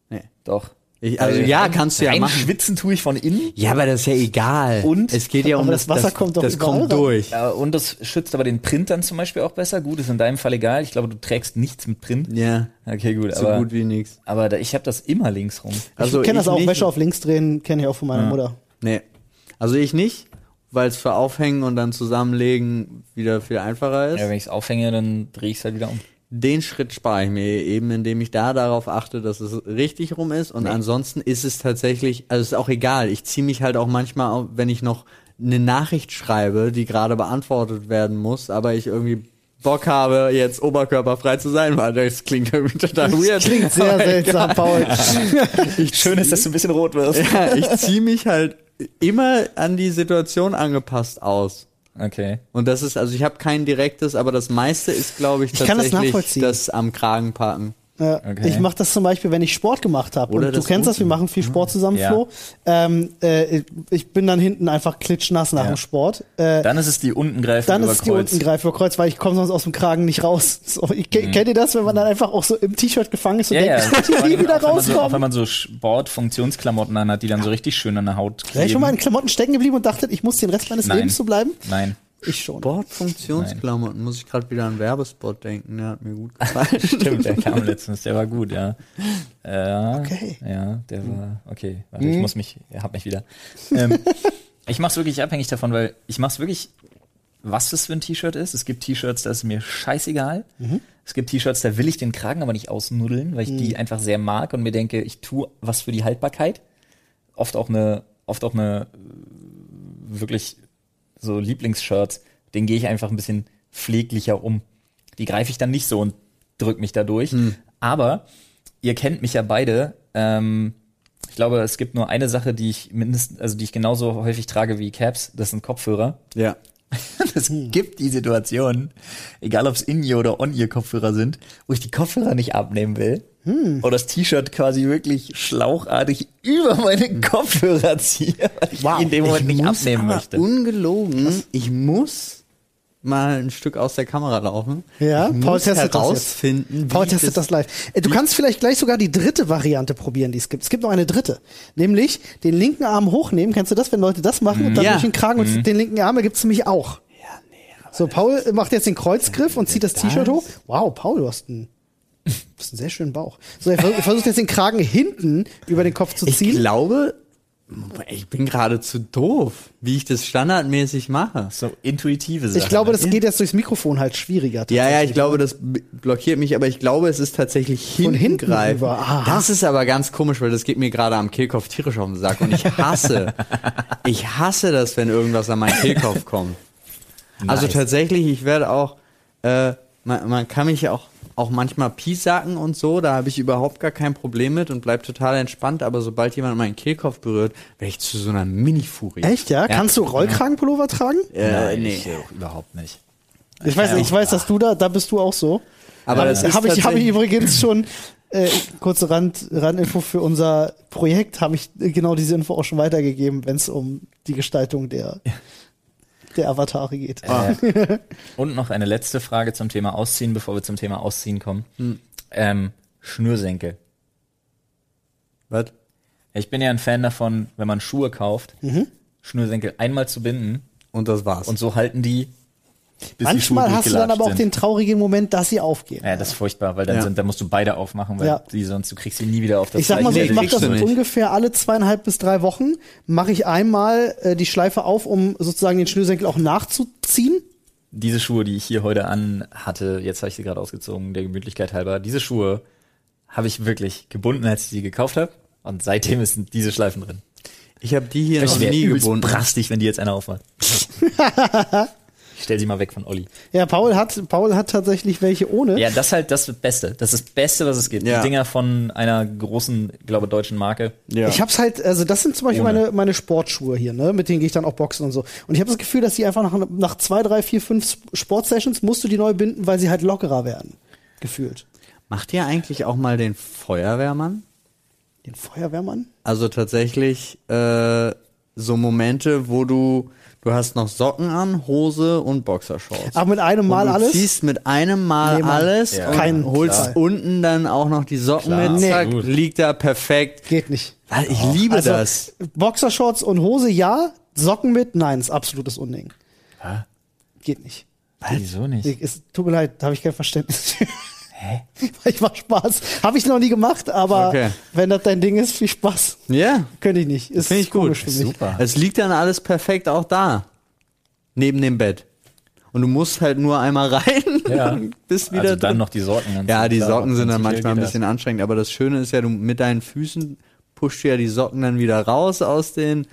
Nee. doch. Ich, also Weil ja, kannst du ja machen. schwitzen tue ich von innen. Ja, aber das ist ja egal. Und? es geht ja um Aber das Wasser kommt doch das kommt durch. Ja, und das schützt aber den Print dann zum Beispiel auch besser. Gut, ist in deinem Fall egal. Ich glaube, du trägst nichts mit Print. Ja, Okay, gut. so aber gut wie nix. aber da, ich habe das immer links rum. Also ich kenne das auch, nicht. Wäsche auf links drehen, kenne ich auch von meiner Mutter. Nee. Also ich nicht, weil es für Aufhängen und dann zusammenlegen wieder viel einfacher ist. Ja, wenn ich es aufhänge, dann drehe ich es halt wieder um. Den Schritt spare ich mir eben, indem ich da darauf achte, dass es richtig rum ist. Und ansonsten ist es tatsächlich, also ist auch egal. Ich ziehe mich halt auch manchmal, auf, wenn ich noch eine Nachricht schreibe, die gerade beantwortet werden muss, aber ich irgendwie Bock habe, jetzt oberkörperfrei zu sein, weil das klingt irgendwie total weird. Klingt sehr seltsam, Paul. <laughs> Schön ist, dass du ein bisschen rot wirst. Ja, ich ziehe mich halt immer an die Situation angepasst aus. Okay. Und das ist, also ich habe kein direktes, aber das meiste ist, glaube ich, Ich kann das tatsächlich nachvollziehen. das am Kragen packen. Ja, Okay. Ich mache das zum Beispiel, wenn ich Sport gemacht habe. Du kennst das, wir unten. machen viel Sport zusammen, Ja. Flo. Ähm, äh, ich bin dann hinten einfach klitschnass nach Ja. dem Sport. Äh, Dann ist es die Ungreifen dann über ist die Kreuz. unten über Kreuz, weil ich komme sonst aus dem Kragen nicht raus. <laughs> So, ich, Kennt ihr das, wenn man dann einfach auch so im T-Shirt gefangen ist und denkt, <laughs> ich will nie wieder man so, auch wenn rauskommen? man so Sport-Funktionsklamotten anhat, die dann so richtig schön an der Haut kleben. Wäre ich schon mal in Klamotten stecken geblieben und dachte, ich muss den Rest meines Nein. Lebens so bleiben? Nein. Ich schon. Sportfunktionsklamotten, muss ich gerade wieder an Werbespot denken, der hat mir gut gefallen. <laughs> Stimmt, der kam letztens, der war gut, ja. Äh, Okay. Ja, der war, okay. Warte, ich muss mich, er hat mich wieder. Ähm, ich mach's wirklich abhängig davon, weil ich mach's wirklich, was das für ein T-Shirt ist. Es gibt T-Shirts, da ist mir scheißegal. Es gibt T-Shirts, da will ich den Kragen aber nicht ausnuddeln, weil ich die einfach sehr mag und mir denke, ich tue was für die Haltbarkeit. Oft auch eine, oft auch eine äh, wirklich so Lieblingsshirts, den gehe ich einfach ein bisschen pfleglicher um. Die greife ich dann nicht so und drück mich da durch. Aber ihr kennt mich ja beide. Ähm, ich glaube, es gibt nur eine Sache, die ich mindestens, also die ich genauso häufig trage wie Caps, das sind Kopfhörer. ja. <laughs> Es gibt die Situation, egal ob es In-Ear oder On-Ear Kopfhörer sind, wo ich die Kopfhörer nicht abnehmen will. Oder das T-Shirt quasi wirklich schlauchartig über meine Kopfhörer ziehe, weil ich die in dem Moment nicht muss abnehmen aber möchte. Ungelogen, ich muss mal ein Stück aus der Kamera laufen. Ja, ich Paul muss testet das herausfinden, Paul wie testet das live. Äh, Du kannst vielleicht gleich sogar die dritte Variante probieren, die es gibt. Es gibt noch eine dritte. Nämlich den linken Arm hochnehmen. Kennst du das, wenn Leute das machen und dann Ja. durch den Kragen und den linken Arm gibt's nämlich auch. Ja, nee, aber So, Paul macht jetzt den Kreuzgriff und zieht das das? T-Shirt hoch. Wow, Paul, du hast einen, <laughs> du hast einen sehr schönen Bauch. So, er vers- versucht jetzt den Kragen hinten über den Kopf zu ich ziehen. glaube, Ich bin gerade zu doof, wie ich das standardmäßig mache. So intuitive Sachen. Ich glaube, das geht jetzt durchs Mikrofon halt schwieriger. Ja, ja, ich glaube, das blockiert mich, aber ich glaube, es ist tatsächlich Von hinten aha. Das ist aber ganz komisch, weil das geht mir gerade am Kehlkopf tierisch auf den Sack und ich hasse, <laughs> ich hasse das, wenn irgendwas an meinen Kehlkopf kommt. Also Nice. tatsächlich, ich werde auch, äh, man, man kann mich auch auch manchmal piesacken und so, da habe ich überhaupt gar kein Problem mit und bleib total entspannt, aber sobald jemand meinen Kehlkopf berührt, werde ich zu so einer Mini-Furie. Echt, ja? Kannst du Rollkragenpullover tragen? Äh, Nein, nee. ich auch überhaupt nicht. Ich weiß, ich weiß, dass du da, da bist du auch so. Aber das ist habe ich, habe ich übrigens schon äh, kurze Rand, Randinfo für unser Projekt, habe ich äh, genau diese Info auch schon weitergegeben, wenn es um die Gestaltung der, der Avatare geht. Äh, <laughs> und noch eine letzte Frage zum Thema Ausziehen, bevor wir zum Thema Ausziehen kommen. Ähm, Schnürsenkel. Was? Ich bin ja ein Fan davon, wenn man Schuhe kauft, Schnürsenkel einmal zu binden Und das war's. und so halten die Manchmal hast du dann aber auch durchgelatscht den traurigen Moment, dass sie aufgehen. Ja, das ist furchtbar, weil dann Ja. sind, dann musst du beide aufmachen, weil Ja. die sonst du kriegst sie nie wieder auf das Ich sag mal so, ich mache das ungefähr alle zweieinhalb bis drei Wochen, mache ich einmal äh, die Schleife auf, um sozusagen den Schnürsenkel auch nachzuziehen. Diese Schuhe, die ich hier heute an hatte, jetzt habe ich sie gerade ausgezogen, der Gemütlichkeit halber. Diese Schuhe habe ich wirklich gebunden, als ich sie gekauft habe. Und seitdem <laughs> sind diese Schleifen drin. Ich habe die hier Ich noch nie gebunden. brastig, wenn die jetzt einer aufmacht. <laughs> ich stell sie mal weg von Olli. Ja, Paul hat, Paul hat tatsächlich welche ohne. Ja, das ist halt das Beste. Das ist das Beste, was es gibt. Ja. Die Dinger von einer großen, glaube deutschen Marke. Ja. Ich hab's halt, also das sind zum Beispiel Ohne. meine, meine Sportschuhe hier, ne? Mit denen gehe ich dann auch boxen und so. Und ich habe das Gefühl, dass die einfach nach, nach zwei, drei, vier, fünf Sportsessions musst du die neu binden, weil sie halt lockerer werden. Gefühlt. Macht ihr eigentlich auch mal den Feuerwehrmann? Den Feuerwehrmann? Also tatsächlich äh, so Momente, wo du du hast noch Socken an, Hose und Boxershorts. Aber mit einem Mal und du alles? ziehst mit einem Mal Nee, alles Ja. und Kein- holst klar. unten dann auch noch die Socken Klar. mit, Nee. zack, liegt da perfekt. Geht nicht. Weil ich liebe Also, das. Boxershorts und Hose ja, Socken mit, nein, ist absolutes Unding. Hä? Geht nicht. Wieso nicht? Ich, es, tut mir leid, da habe ich kein Verständnis. Hä? <laughs> Ich mach Spaß. Habe ich noch nie gemacht, aber Okay. wenn das dein Ding ist, viel Spaß. Ja, Könnte ich nicht. Ist Finde ich gut. für mich. Super. es liegt dann alles perfekt auch da. Neben dem Bett. Und du musst halt nur einmal rein <laughs> Ja. und bist wieder also dann drin. noch die Socken. Ja, die Socken sind dann manchmal ein bisschen anstrengend, aber das Schöne ist ja, du mit deinen Füßen pushst du ja die Socken dann wieder raus aus den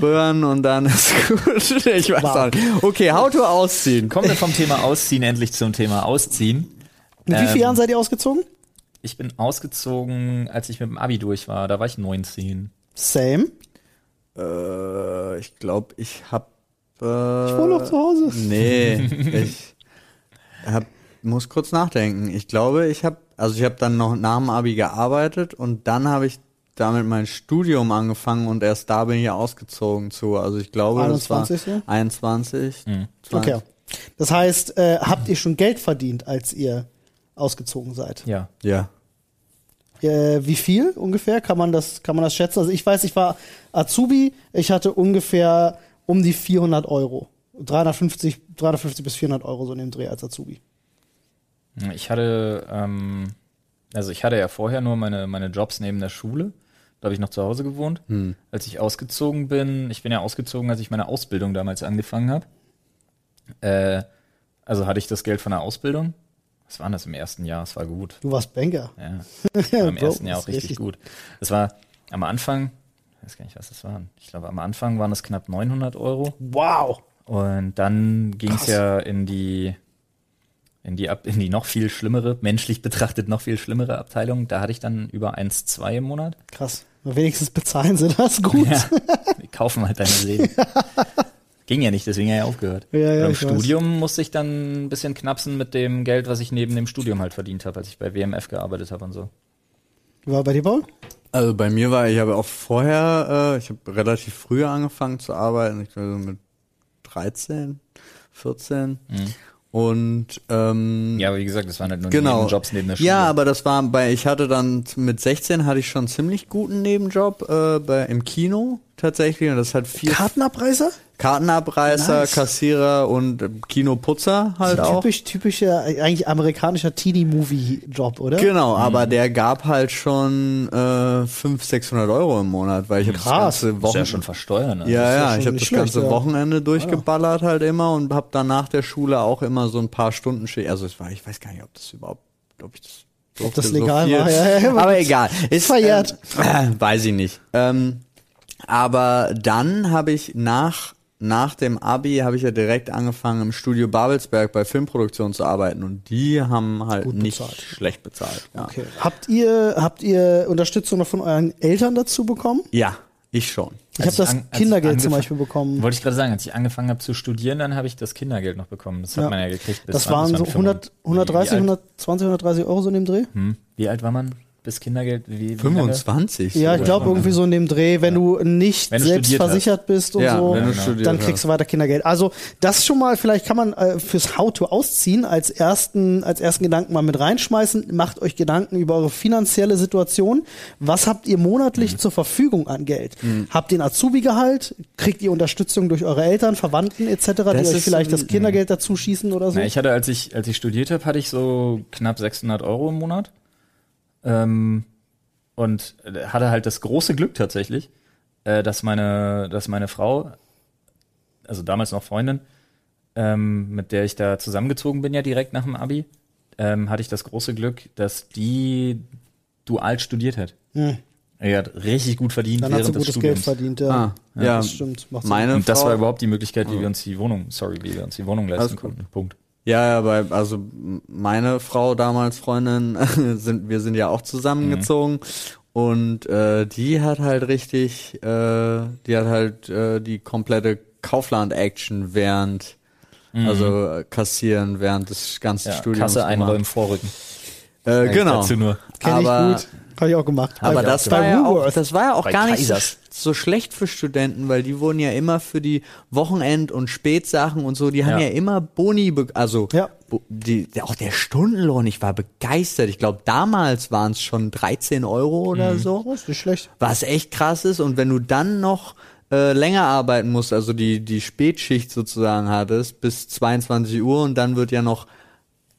Röhren und dann ist <laughs> gut. Ich weiß Wow. auch nicht. Okay, how to ausziehen. das. Kommen wir vom Thema Ausziehen endlich zum Thema Ausziehen. Mit wie vielen Ähm, Jahren seid ihr ausgezogen? Ich bin ausgezogen, als ich mit dem Abi durch war. Da war ich 19. Same. Äh, ich glaube, ich hab. Äh, Ich wohne noch zu Hause. Nee, <laughs> ich hab, muss kurz nachdenken. Ich glaube, ich habe, also ich habe dann noch nach dem Abi gearbeitet und dann habe ich damit mein Studium angefangen und erst da bin ich ausgezogen zu. Also ich glaube, 21 das war so? 21. Mhm. 20. Okay. Das heißt, äh, habt ihr schon Geld verdient, als ihr ausgezogen seid? Ja. Ja. Äh, wie viel ungefähr? Kann man das, kann man das schätzen? Also ich weiß, ich war Azubi, ich hatte ungefähr um die 400 Euro. 350, 350 bis 400 Euro so in dem Dreh als Azubi. Ich hatte, ähm, also ich hatte ja vorher nur meine, meine Jobs neben der Schule. Da habe ich noch zu Hause gewohnt. Als ich ausgezogen bin, ich bin ja ausgezogen, als ich meine Ausbildung damals angefangen habe. Äh, also hatte ich das Geld von der Ausbildung. Was war das im ersten Jahr? Es war gut. Du warst Banker. Ja, <laughs> war im Bro, ersten Jahr auch richtig richtig- gut. Das war am Anfang, ich weiß gar nicht, was das waren. Ich glaube, am Anfang waren es knapp 900 Euro. Wow. Und dann ging es ja in die, in die, Ab in die noch viel schlimmere, menschlich betrachtet noch viel schlimmere Abteilung. Da hatte ich dann über 1,2 im Monat. Krass. Wenigstens bezahlen sie das gut. Ja, wir kaufen halt deine Seele. <laughs> Ging ja nicht, deswegen ich aufgehört. Ja, ja, Im ich weiß. Studium musste ich dann ein bisschen knapsen mit dem Geld, was ich neben dem Studium halt verdient habe, als ich bei WMF gearbeitet habe und so. War bei dir, Paul? Also bei mir war, ich habe auch vorher, äh, ich habe relativ früh angefangen zu arbeiten, ich glaube so mit 13, 14. Und ähm, Ja, aber wie gesagt, das waren halt nur genau. Nebenjobs neben der Schule. Ja, aber das war bei, ich hatte dann mit 16 hatte ich schon einen ziemlich guten Nebenjob äh, bei, im Kino tatsächlich und das hat vier Kartenabreißer? Kartenabreißer, Nice. Kassierer und ähm, Kinoputzer halt auch. Typisch, typischer, äh, eigentlich amerikanischer Teenie-Movie-Job, oder? Genau, aber der gab halt schon äh, 500, 600 Euro im Monat, weil ich habe das ganze Muss ja schon versteuern. ne? ja, ist ja ja, schon ich habe das schlecht, ganze ja. Wochenende durchgeballert halt immer und habe dann nach der Schule auch immer so ein paar Stunden Schicht. Also es war, ich weiß gar nicht, ob das überhaupt, ob ich das, Ob das legal viel. war, ja, ja, aber egal, ist verjährt. Ähm, äh, <clears throat> weiß ich nicht. Ähm, aber dann habe ich nach nach dem Abi habe ich ja direkt angefangen im Studio Babelsberg bei Filmproduktion zu arbeiten und die haben halt Gut nicht bezahlt. schlecht bezahlt. Ja. Okay. Habt ihr, habt ihr Unterstützung noch von euren Eltern dazu bekommen? ja, ich schon. Ich habe das Kindergeld zum Beispiel bekommen. Wollte ich gerade sagen, als ich angefangen habe zu studieren, dann habe ich das Kindergeld noch bekommen. Das hat Ja. man ja gekriegt. bis Das waren so 100, 130, wie, alt, 120, 130 Euro so in dem Dreh. hm? wie alt war man bis Kindergeld? Wie, wie 25. Ja, ich glaube irgendwie so in dem Dreh, wenn du nicht Wenn du selbst versichert bist und Ja, so, wenn du genau. dann hast. kriegst du weiter Kindergeld. Also das schon mal, vielleicht kann man äh, fürs How-to ausziehen als ersten, als ersten Gedanken mal mit reinschmeißen. Macht euch Gedanken über eure finanzielle Situation. Was habt ihr Mhm. monatlich zur Verfügung an Geld? Habt ihr ein Azubi-Gehalt? Kriegt ihr Unterstützung durch eure Eltern, Verwandten etc., die Das euch ist vielleicht ein- das Kindergeld dazu schießen oder so? Na, ich hatte, als ich, als ich studiert habe, hatte ich so knapp 600 Euro im Monat. Ähm, und hatte halt das große Glück tatsächlich, äh, dass meine, dass meine Frau, also damals noch Freundin, ähm, mit der ich da zusammengezogen bin, ja direkt nach dem Abi, ähm, hatte ich das große Glück, dass die dual studiert hat. Hm. Er hat richtig gut verdient Dann hat sie während des gutes Geld Studiums. verdient, ja. Ah, ja, das stimmt. Macht Sinn. meine Und das Frau, war überhaupt die Möglichkeit, wie wir uns die Wohnung, sorry, wie wir uns die Wohnung leisten konnten. Punkt. Ja, ja, aber also meine Frau damals Freundin <laughs> sind wir sind ja auch zusammengezogen und äh, die hat halt richtig, äh, die hat halt äh, die komplette Kaufland-Action während also äh, kassieren während des ganzen Ja, Studiums. Kasse einräumen, vorrücken. Äh, genau. Dazu nur. Kenn ich aber- gut. Habe ich auch gemacht. Aber das bei war, ja auch, das war ja auch Bei gar nicht so, schlecht für Studenten, weil die wurden ja immer für die Wochenend- und Spätsachen und so, die haben ja, Ja. immer Boni, be- also Ja. bo- die, auch der Stundenlohn, ich war begeistert. Ich glaube, damals waren es schon 13 Euro oder so, Oh, ist nicht schlecht. was echt krass ist. Und wenn du dann noch äh, länger arbeiten musst, also die, die Spätschicht sozusagen hattest, bis 22 Uhr und dann wird ja noch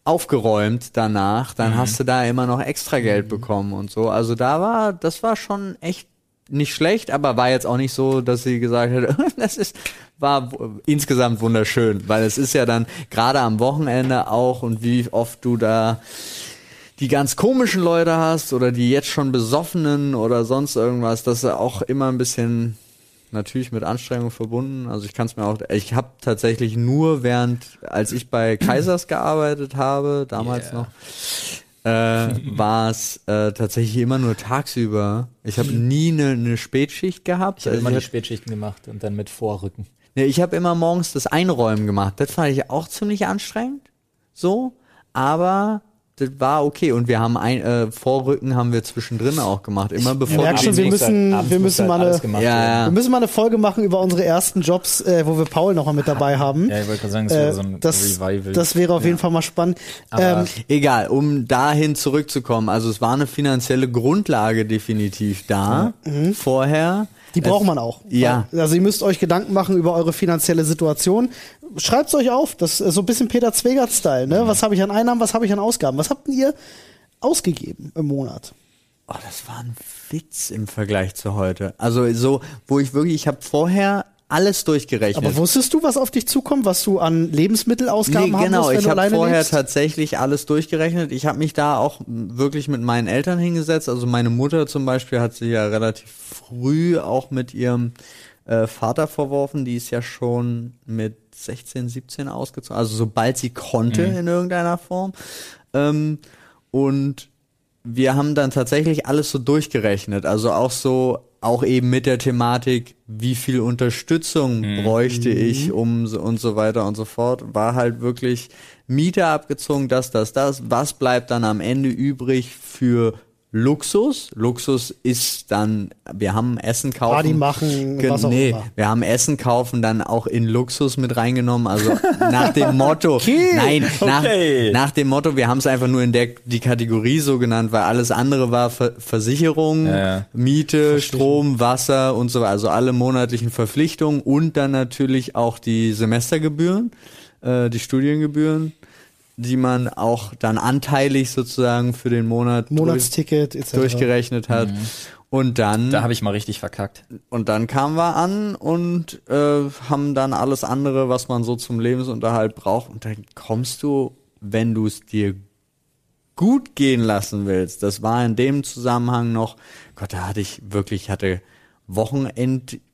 aufgeräumt danach, dann hast du da immer noch extra Geld bekommen und so. Also da war, das war schon echt nicht schlecht, aber war jetzt auch nicht so, dass sie gesagt hätte, <laughs> das ist, war insgesamt wunderschön, weil es ist ja dann gerade am Wochenende auch und wie oft du da die ganz komischen Leute hast oder die jetzt schon besoffenen oder sonst irgendwas, das ist ja auch immer ein bisschen natürlich mit Anstrengung verbunden. Also ich kann es mir auch, ich habe tatsächlich nur während, als ich bei <clears throat> Kaisers gearbeitet habe, damals Yeah. noch, äh, <laughs> war es äh, tatsächlich immer nur tagsüber. Ich habe nie eine ne Spätschicht gehabt. Ich habe Also immer die Spätschichten gemacht und dann mit Vorrücken. Nee, ich habe immer morgens das Einräumen gemacht. Das fand ich auch ziemlich anstrengend. So, aber das war okay. Und wir haben ein äh, Vorrücken haben wir zwischendrin auch gemacht. Immer bevor die- schon, wir müssen- abends wir müssen mal alles eine- gemacht Ja, ja. Wir müssen mal eine Folge machen über unsere ersten Jobs, äh, wo wir Paul noch mal mit dabei haben. <laughs> Ja, ich wollte gerade sagen, das wäre Äh, so ein das, Revival. das wäre auf jeden Fall mal spannend. Aber- Ähm, Egal, um dahin zurückzukommen. Also es war eine finanzielle Grundlage definitiv da vorher. Die braucht man auch. Ja. Also ihr müsst euch Gedanken machen über eure finanzielle Situation. Schreibt's euch auf. Das ist so ein bisschen Peter Zwegert-Style. Ne? Was habe ich an Einnahmen, was habe ich an Ausgaben? Was habt ihr ausgegeben im Monat? Oh, das war ein Witz im Vergleich zu heute. Also so, wo ich wirklich, ich habe vorher alles durchgerechnet. Aber wusstest du, was auf dich zukommt, was du an Lebensmittelausgaben Nee, genau, musst, wenn ich habe vorher lebst? tatsächlich alles durchgerechnet. Ich habe mich da auch wirklich mit meinen Eltern hingesetzt. Also meine Mutter zum Beispiel hat sich ja relativ früh auch mit ihrem äh, Vater verworfen. Die ist ja schon mit 16, 17 ausgezogen. Also sobald sie konnte in irgendeiner Form. Ähm, und wir haben dann tatsächlich alles so durchgerechnet. Also auch so, auch eben mit der Thematik, wie viel Unterstützung bräuchte ich um so, und so weiter und so fort, war halt wirklich Miete abgezogen, das, das, das. Was bleibt dann am Ende übrig für Luxus. Luxus ist dann, wir haben Essen kaufen. Party machen, Ge- was auch nee, immer. wir haben Essen kaufen dann auch in Luxus mit reingenommen. Also nach dem <laughs> Motto, Okay. nein, nach, Okay. nach dem Motto, wir haben es einfach nur in der die Kategorie so genannt, weil alles andere war Ver Versicherung, Ja, ja. Miete, Strom, Wasser und so weiter. Also alle monatlichen Verpflichtungen und dann natürlich auch die Semestergebühren, äh, die Studiengebühren, die man auch dann anteilig sozusagen für den Monat durch, Monatsticket etc. durchgerechnet hat. Und dann Da habe ich mal richtig verkackt. und dann kamen wir an und äh, haben dann alles andere, was man so zum Lebensunterhalt braucht. Und dann kommst du, wenn du es dir gut gehen lassen willst. Das war in dem Zusammenhang noch, Gott, da hatte ich wirklich, ich hatte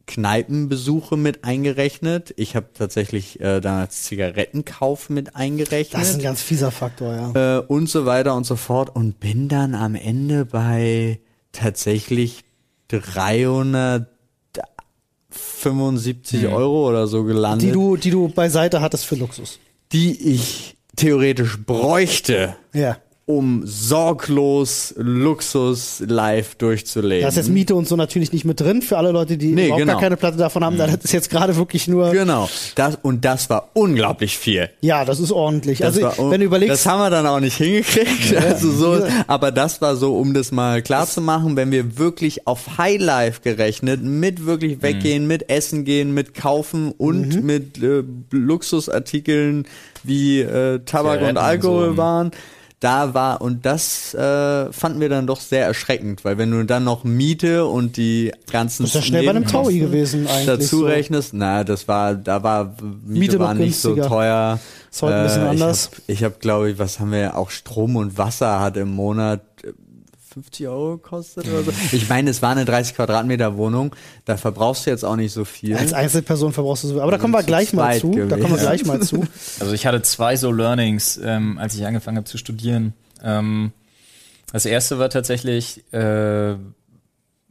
Wochenend-Kneipenbesuche mit eingerechnet. Ich habe tatsächlich äh, damals Zigarettenkauf mit eingerechnet Das ist ein ganz fieser Faktor, ja. äh, und so weiter und so fort und bin dann am Ende bei tatsächlich 375 Euro oder so gelandet, Die du, die du beiseite hattest für Luxus. die ich theoretisch bräuchte, Ja. Um sorglos Luxus live durchzuleben. Da ist jetzt Miete und so natürlich nicht mit drin für alle Leute, die Nee, überhaupt genau. gar keine Platte davon haben. Das ist jetzt gerade wirklich nur. Genau, das und das war unglaublich viel. Ja, das ist ordentlich. Das also, war, un- wenn du überlegst, das haben wir dann auch nicht hingekriegt. <laughs> Also so, aber das war so, um das mal klar zu machen, wenn wir wirklich auf Highlife gerechnet, mit wirklich weggehen, mit Essen gehen, mit kaufen und Mhm. mit äh, Luxusartikeln wie äh, Tabak Zigaretten und Alkohol und so. waren. Da war, und das äh, fanden wir dann doch sehr erschreckend, weil wenn du dann noch Miete und die ganzen Das ist ja schnell bei einem Taui gewesen eigentlich, dazu so. rechnest, na, das war, da war Miete, Miete war nicht so günstiger. teuer. Ist heute ein bisschen Äh, anders. Ich habe, hab, glaube ich, was haben wir auch Strom und Wasser hat im Monat äh, 50 Euro gekostet oder so. Ich meine, es war eine 30 Quadratmeter Wohnung, da verbrauchst du jetzt auch nicht so viel. als Einzelperson verbrauchst du so. Aber da kommen wir gleich mal zu. Da kommen wir gewesen. gleich mal zu. <laughs> Also ich hatte zwei so Learnings, ähm, als ich angefangen habe zu studieren. Ähm, das erste war tatsächlich äh,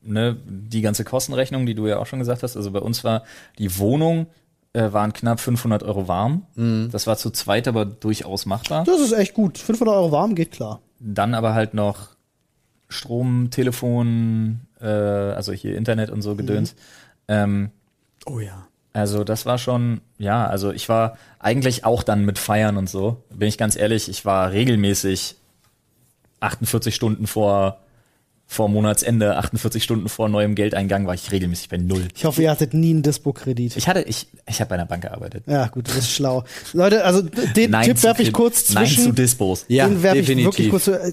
ne, die ganze Kostenrechnung, die du ja auch schon gesagt hast. Also bei uns war die Wohnung äh, waren knapp 500 Euro warm. Das war zu zweit aber durchaus machbar. Das ist echt gut. 500 Euro warm geht klar. Dann aber halt noch Strom, Telefon, äh, also hier Internet und so Gedöns. Ähm, oh ja. also das war schon, ja, also ich war eigentlich auch dann mit Feiern und so, bin ich ganz ehrlich, ich war regelmäßig 48 Stunden vor, vor Monatsende, 48 Stunden vor neuem Geldeingang war ich regelmäßig bei Null. Ich hoffe, ihr hattet nie einen Dispo-Kredit. Ich hatte, ich, ich habe bei einer Bank gearbeitet. Ja, gut, das ist schlau. Leute, also den Tipp zu werfe ich kurz Nein zwischen. zu Dispos. Ja, den werfe ich wirklich kurz zu, äh,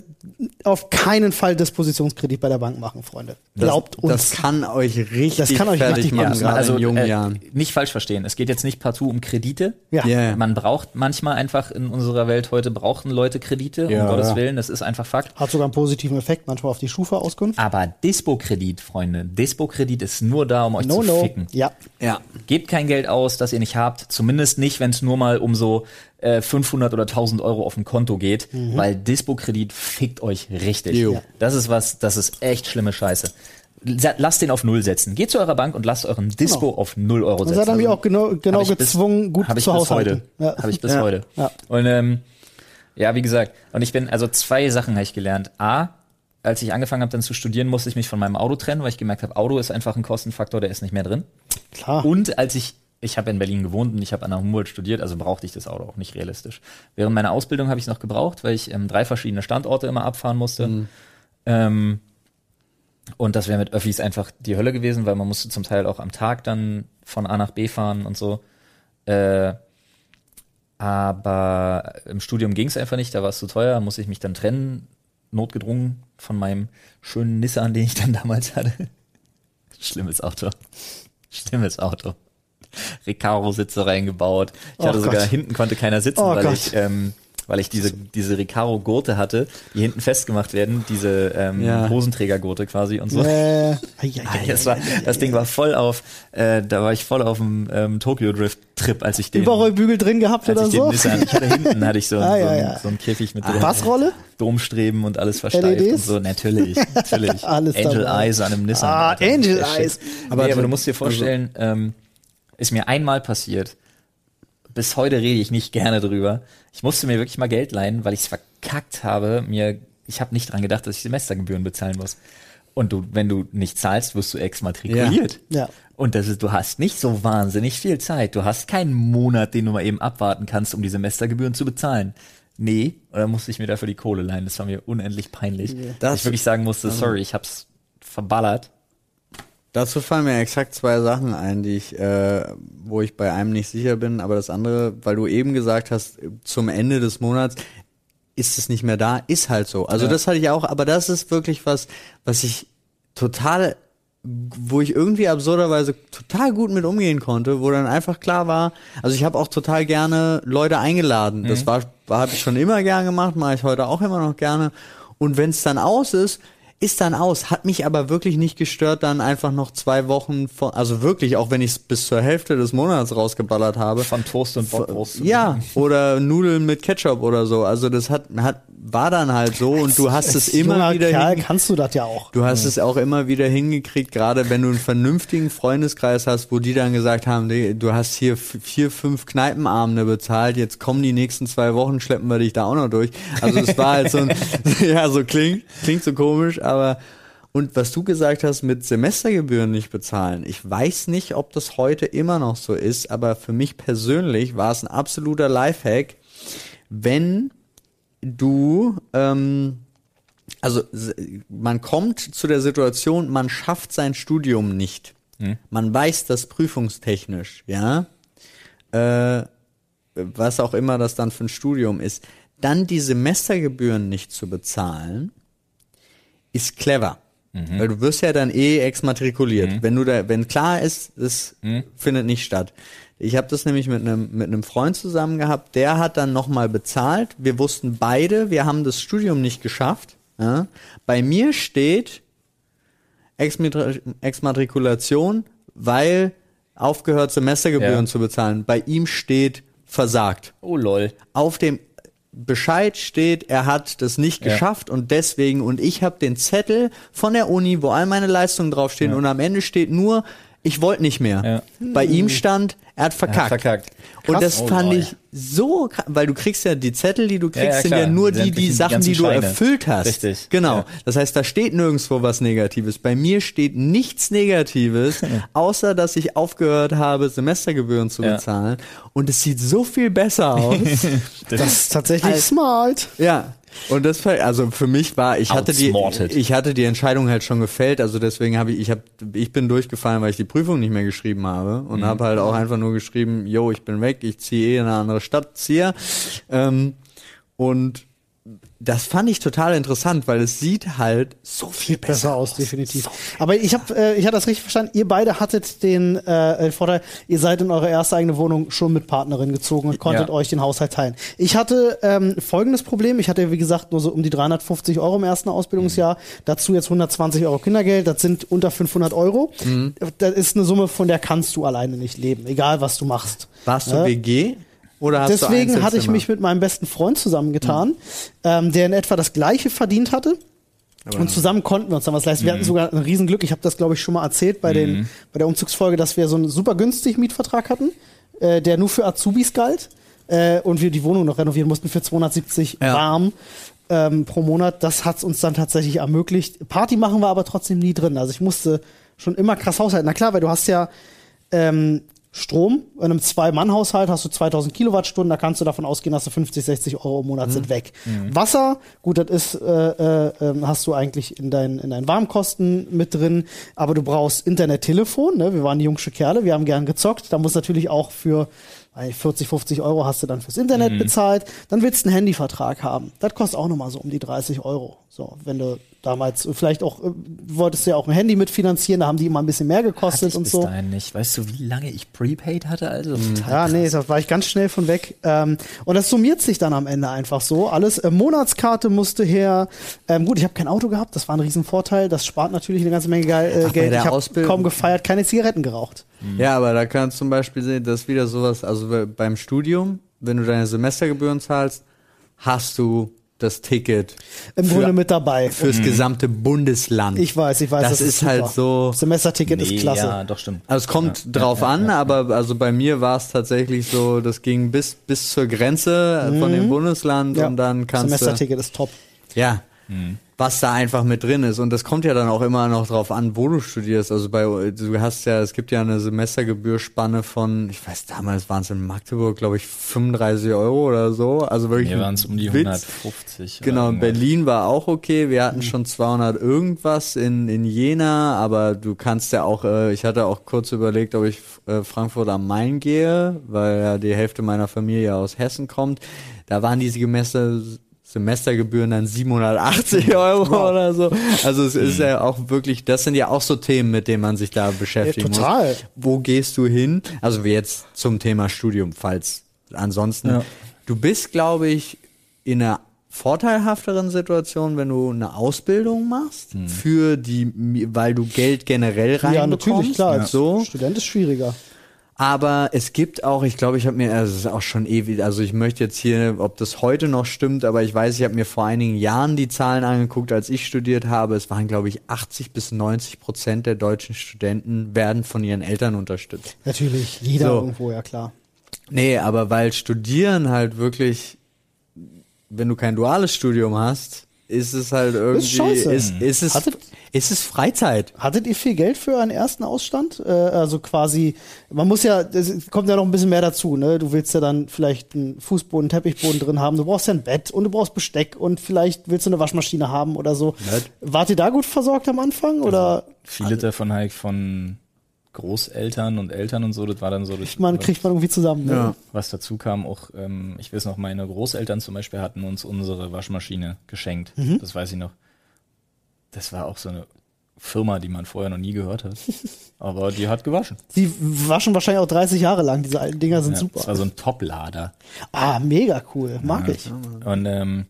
auf keinen Fall Dispositionskredit bei der Bank machen, Freunde. Glaubt uns. Das kann euch richtig Das kann euch fertig richtig machen, machen. gerade also in jungen äh, Jahren. nicht falsch verstehen. Es geht jetzt nicht partout um Kredite. ja. Ja. Man braucht manchmal einfach in unserer Welt heute brauchen Leute Kredite, Ja, um Gottes ja. Willen. Das ist einfach Fakt. Hat sogar einen positiven Effekt, manchmal auf die Schufa-Auskunft. Aber Dispo-Kredit, Freunde, Dispo-Kredit ist nur da, um euch No, zu no. ficken. Ja. Ja. Gebt kein Geld aus, das ihr nicht habt. Zumindest nicht, wenn es nur mal um so äh, 500 oder 1000 Euro auf dem Konto geht, weil Dispo-Kredit fickt euch richtig. Jo. Ja. Das ist was, das ist echt schlimme Scheiße. Lasst den auf Null setzen. Geht zu eurer Bank und lasst euren Dispo auf Null Euro setzen. seid dann Also, auch genau, genau hab ich bis- gezwungen, gut hab zu heute. Ja. Habe ich bis Ja. heute. Ja. Und ähm, ja, wie gesagt, und ich bin, also zwei Sachen habe ich gelernt. A, als ich angefangen habe dann zu studieren, musste ich mich von meinem Auto trennen, weil ich gemerkt habe, Auto ist einfach ein Kostenfaktor, der ist nicht mehr drin. Klar. Und als ich, ich habe in Berlin gewohnt und ich habe an der Humboldt studiert, also brauchte ich das Auto auch nicht realistisch. Während meiner Ausbildung habe ich es noch gebraucht, weil ich ähm, drei verschiedene Standorte immer abfahren musste. Ähm, und das wäre mit Öffis einfach die Hölle gewesen, weil man musste zum Teil auch am Tag dann von A nach B fahren und so. Äh, aber im Studium ging es einfach nicht, da war es zu teuer, musste ich mich dann trennen, notgedrungen von meinem schönen Nissan, den ich dann damals hatte. Schlimmes Auto. Schlimmes Auto. Recaro-Sitze reingebaut. Ich Oh hatte sogar Gott. hinten konnte keiner sitzen, Oh weil Gott. ich ähm, weil ich diese diese Recaro-Gurte hatte, die hinten festgemacht werden, diese ähm, Ja. Hosenträger-Gurte quasi und so. Äh, <laughs> Ah, ei, Das, war, das Ding war voll auf, äh, da war ich voll auf dem ähm, Tokyo Drift Trip, als ich den, Überrollbügel drin gehabt oder ich so? Nissan, ich hatte hinten hatte ich so, <laughs> Ah, so, ja, ein- ja. so ein Käfig mit Dom, Passrolle? Domstreben und alles versteift LEDs? und so, natürlich, natürlich. <laughs> Alles Angel dabei. Eyes an einem Nissan. Ah, Alter. Angel. Eyes. Aber, nee, aber du musst dir vorstellen, ähm, ist mir einmal passiert, bis heute rede ich nicht gerne drüber. Ich musste mir wirklich mal Geld leihen, weil ich es verkackt habe, mir ich habe nicht dran gedacht, dass ich Semestergebühren bezahlen muss. Und du, wenn du nicht zahlst, wirst du exmatrikuliert. Ja. Und das ist, du hast nicht so wahnsinnig viel Zeit. Du hast keinen Monat, den du mal eben abwarten kannst, um die Semestergebühren zu bezahlen. Nee, oder musste ich mir dafür die Kohle leihen? Das war mir unendlich peinlich. Das- dass ich wirklich sagen musste, sorry, ich hab's verballert. Dazu fallen mir exakt zwei Sachen ein, die ich, äh, wo ich bei einem nicht sicher bin, aber das andere, weil du eben gesagt hast, zum Ende des Monats ist es nicht mehr da, ist halt so. Also Ja. das hatte ich auch, aber das ist wirklich was, was ich total, wo ich irgendwie absurderweise total gut mit umgehen konnte, wo dann einfach klar war, also ich habe auch total gerne Leute eingeladen. Das war, war habe ich schon immer gern gemacht, mache ich heute auch immer noch gerne. Und wenn es dann aus ist, ist dann aus. Hat mich aber wirklich nicht gestört, dann einfach noch zwei Wochen von, also wirklich, auch wenn ich es bis zur Hälfte des Monats rausgeballert habe. Von Toast und Bockwurst. Ja, oder Nudeln mit Ketchup oder so. Also das hat, hat war dann halt so und du hast es immer wieder Kerl kannst du das ja auch. Du hast es auch immer wieder hingekriegt, gerade wenn du einen vernünftigen Freundeskreis hast, wo die dann gesagt haben, du hast hier vier, fünf Kneipenabende bezahlt, jetzt kommen die nächsten zwei Wochen, schleppen wir dich da auch noch durch. Also es war halt so ein, <laughs> <laughs> ja, so klingt, klingt so komisch, aber und was du gesagt hast mit Semestergebühren nicht bezahlen, ich weiß nicht, ob das heute immer noch so ist, aber für mich persönlich war es ein absoluter Lifehack, wenn du ähm, also man kommt zu der Situation, man schafft sein Studium nicht. Man weiß das prüfungstechnisch, ja. Äh, was auch immer das dann für ein Studium ist. Dann die Semestergebühren nicht zu bezahlen, ist clever. Weil du wirst ja dann eh exmatrikuliert. Wenn du da, wenn klar ist, es findet nicht statt. Ich habe das nämlich mit einem mit einem Freund zusammen gehabt, der hat dann nochmal bezahlt. Wir wussten beide, wir haben das Studium nicht geschafft. Ja? Bei mir steht Exmatrikulation, weil aufgehört Semestergebühren Ja. zu bezahlen. Bei ihm steht versagt Oh lol. auf dem Bescheid steht, er hat das nicht Ja. geschafft und deswegen und ich habe den Zettel von der Uni, wo all meine Leistungen draufstehen und am Ende steht nur, ich wollte nicht mehr. Ja. Bei ihm stand, er hat verkackt. verkackt. Und das Oh, fand lol. ich so, krass, weil du kriegst ja die Zettel, die du kriegst, ja, sind klar. ja nur Die die, die die Sachen, ganzen die du Scheine. erfüllt hast. Richtig. Genau. Ja. Das heißt, da steht nirgendwo was Negatives. Bei mir steht nichts Negatives, <laughs> außer dass ich aufgehört habe, Semestergebühren zu Ja. bezahlen. Und es sieht so viel besser <laughs> aus. Das ist tatsächlich Als- smart. Ja. Und das war, also für mich war, ich hatte die, ich hatte die Entscheidung halt schon gefällt, also deswegen habe ich, ich habe, ich bin durchgefallen, weil ich die Prüfung nicht mehr geschrieben habe und Mhm. habe halt auch einfach nur geschrieben, yo, ich bin weg, ich ziehe eh in eine andere Stadt, ziehe. Ähm, und das fand ich total interessant, weil es sieht halt so viel besser, Besser aus, definitiv. Aber ich habe, äh, ich hatte das richtig verstanden. Ihr beide hattet den äh, Vorteil, ihr seid in eure erste eigene Wohnung schon mit Partnerin gezogen und konntet Ja. euch den Haushalt teilen. Ich hatte ähm, folgendes Problem. Ich hatte, wie gesagt, nur so um die 350 Euro im ersten Ausbildungsjahr. Dazu jetzt 120 Euro Kindergeld. Das sind unter 500 Euro. Das ist eine Summe, von der kannst du alleine nicht leben, egal was du machst. Warst du Ja? WG? Oder hast du Deswegen hatte ich mich mit meinem besten Freund zusammengetan, ähm, der in etwa das gleiche verdient hatte. und zusammen konnten wir uns dann was leisten. Wir hatten sogar ein Riesenglück. Ich habe das, glaube ich, schon mal erzählt bei, den, bei der Umzugsfolge, dass wir so einen super günstigen Mietvertrag hatten, äh, der nur für Azubis galt. Äh, und wir die Wohnung noch renovieren mussten für 270 Ja. warm ähm, pro Monat. Das hat uns dann tatsächlich ermöglicht. Party machen wir aber trotzdem nie drin. Also ich musste schon immer krass haushalten. Na klar, weil du hast ja ähm, Strom. In einem Zwei-Mann-Haushalt hast du 2000 Kilowattstunden, da kannst du davon ausgehen, dass du 50, 60 Euro im Monat sind weg. Wasser, gut, das ist, äh, äh, ähm, hast du eigentlich in, dein, in deinen Warmkosten mit drin, aber du brauchst Internet, Telefon, ne? wir waren die jungsche Kerle, wir haben gern gezockt, da muss natürlich auch für weil 40, 50 Euro hast du dann fürs Internet bezahlt, dann willst du einen Handyvertrag haben. Das kostet auch nochmal so um die 30 Euro. So, wenn du damals vielleicht auch, äh, wolltest du ja auch ein Handy mitfinanzieren, da haben die immer ein bisschen mehr gekostet ich und bis so. dahin nicht. Weißt du, wie lange ich Prepaid hatte? Also Mhm. total Ja, nee, da war ich ganz schnell von weg. Ähm, und das summiert sich dann am Ende einfach so. Alles, äh, Monatskarte musste her. Ähm, gut, ich habe kein Auto gehabt, das war ein Riesenvorteil. Das spart natürlich eine ganze Menge Geil, äh, Ach, Geld. Ich habe kaum gefeiert, keine Zigaretten geraucht. Ja, aber da kannst du zum Beispiel sehen, das ist wieder sowas, also be- beim Studium, wenn du deine Semestergebühren zahlst, hast du das Ticket Im Für- Grunde mit dabei. fürs gesamte Bundesland. Ich weiß, ich weiß. Das ist halt super. so- Semesterticket Nee, ist klasse. Ja, doch stimmt. Also es kommt drauf an, aber also bei mir war es tatsächlich so, das ging bis bis zur Grenze von dem Bundesland Ja. und dann kannst du Semesterticket ist top. ja was da einfach mit drin ist. Und das kommt ja dann auch immer noch drauf an, wo du studierst. Also bei, du hast ja, es gibt ja eine Semestergebührspanne von, ich weiß, damals waren es in Magdeburg, glaube ich, 35 Euro oder so. Also wirklich. Hier waren es um die Witz. 150. oder Genau, in. Berlin war auch okay. Wir hatten schon 200 irgendwas in, in Jena, aber du kannst ja auch, äh, ich hatte auch kurz überlegt, ob ich äh, Frankfurt am Main gehe, weil ja die Hälfte meiner Familie aus Hessen kommt. Da waren diese Semester, Semestergebühren dann 780 <laughs> Euro oder so. Also es ist ja auch wirklich, das sind ja auch so Themen, mit denen man sich da beschäftigen Ja, total. muss. Wo gehst du hin? Also jetzt zum Thema Studium, falls ansonsten. Ja. Du bist, glaube ich, in einer vorteilhafteren Situation, wenn du eine Ausbildung machst für die, weil du Geld generell reinbekommst. Ja, natürlich, klar. So. Student ist schwieriger. Aber es gibt auch, ich glaube, ich habe mir, also es ist auch schon ewig, also ich möchte jetzt hier, ob das heute noch stimmt, aber ich weiß, ich habe mir vor einigen Jahren die Zahlen angeguckt, als ich studiert habe. Es waren, glaube ich, 80 bis 90 Prozent der deutschen Studenten werden von ihren Eltern unterstützt. Natürlich, jeder So. irgendwo, ja klar. Nee, aber weil Studieren halt wirklich, wenn du kein duales Studium hast, ist es halt irgendwie, scheiße. ist, ist, es, Hattet- ist es Freizeit. Hattet ihr viel Geld für einen ersten Ausstand? Äh, also quasi, man muss ja, es kommt ja noch ein bisschen mehr dazu, ne? Du willst ja dann vielleicht einen Fußboden, Teppichboden drin haben, du brauchst ja ein Bett und du brauchst Besteck und vielleicht willst du eine Waschmaschine haben oder so. Nett. Wart ihr da gut versorgt am Anfang oder Viele davon halt von Großeltern und Eltern und so, das war dann so, das, man kriegt man irgendwie zusammen? Ne? Ja. was dazu kam, auch, ähm, ich weiß noch, meine Großeltern zum Beispiel hatten uns unsere Waschmaschine geschenkt. Mhm. Das weiß ich noch. Das war auch so eine Firma, die man vorher noch nie gehört hat. <laughs> Aber die hat gewaschen. Die waschen wahrscheinlich auch 30 Jahre lang, diese alten Dinger sind Ja, super. Das war so ein Top-Lader. ah, mega cool, mag ich. Und ähm,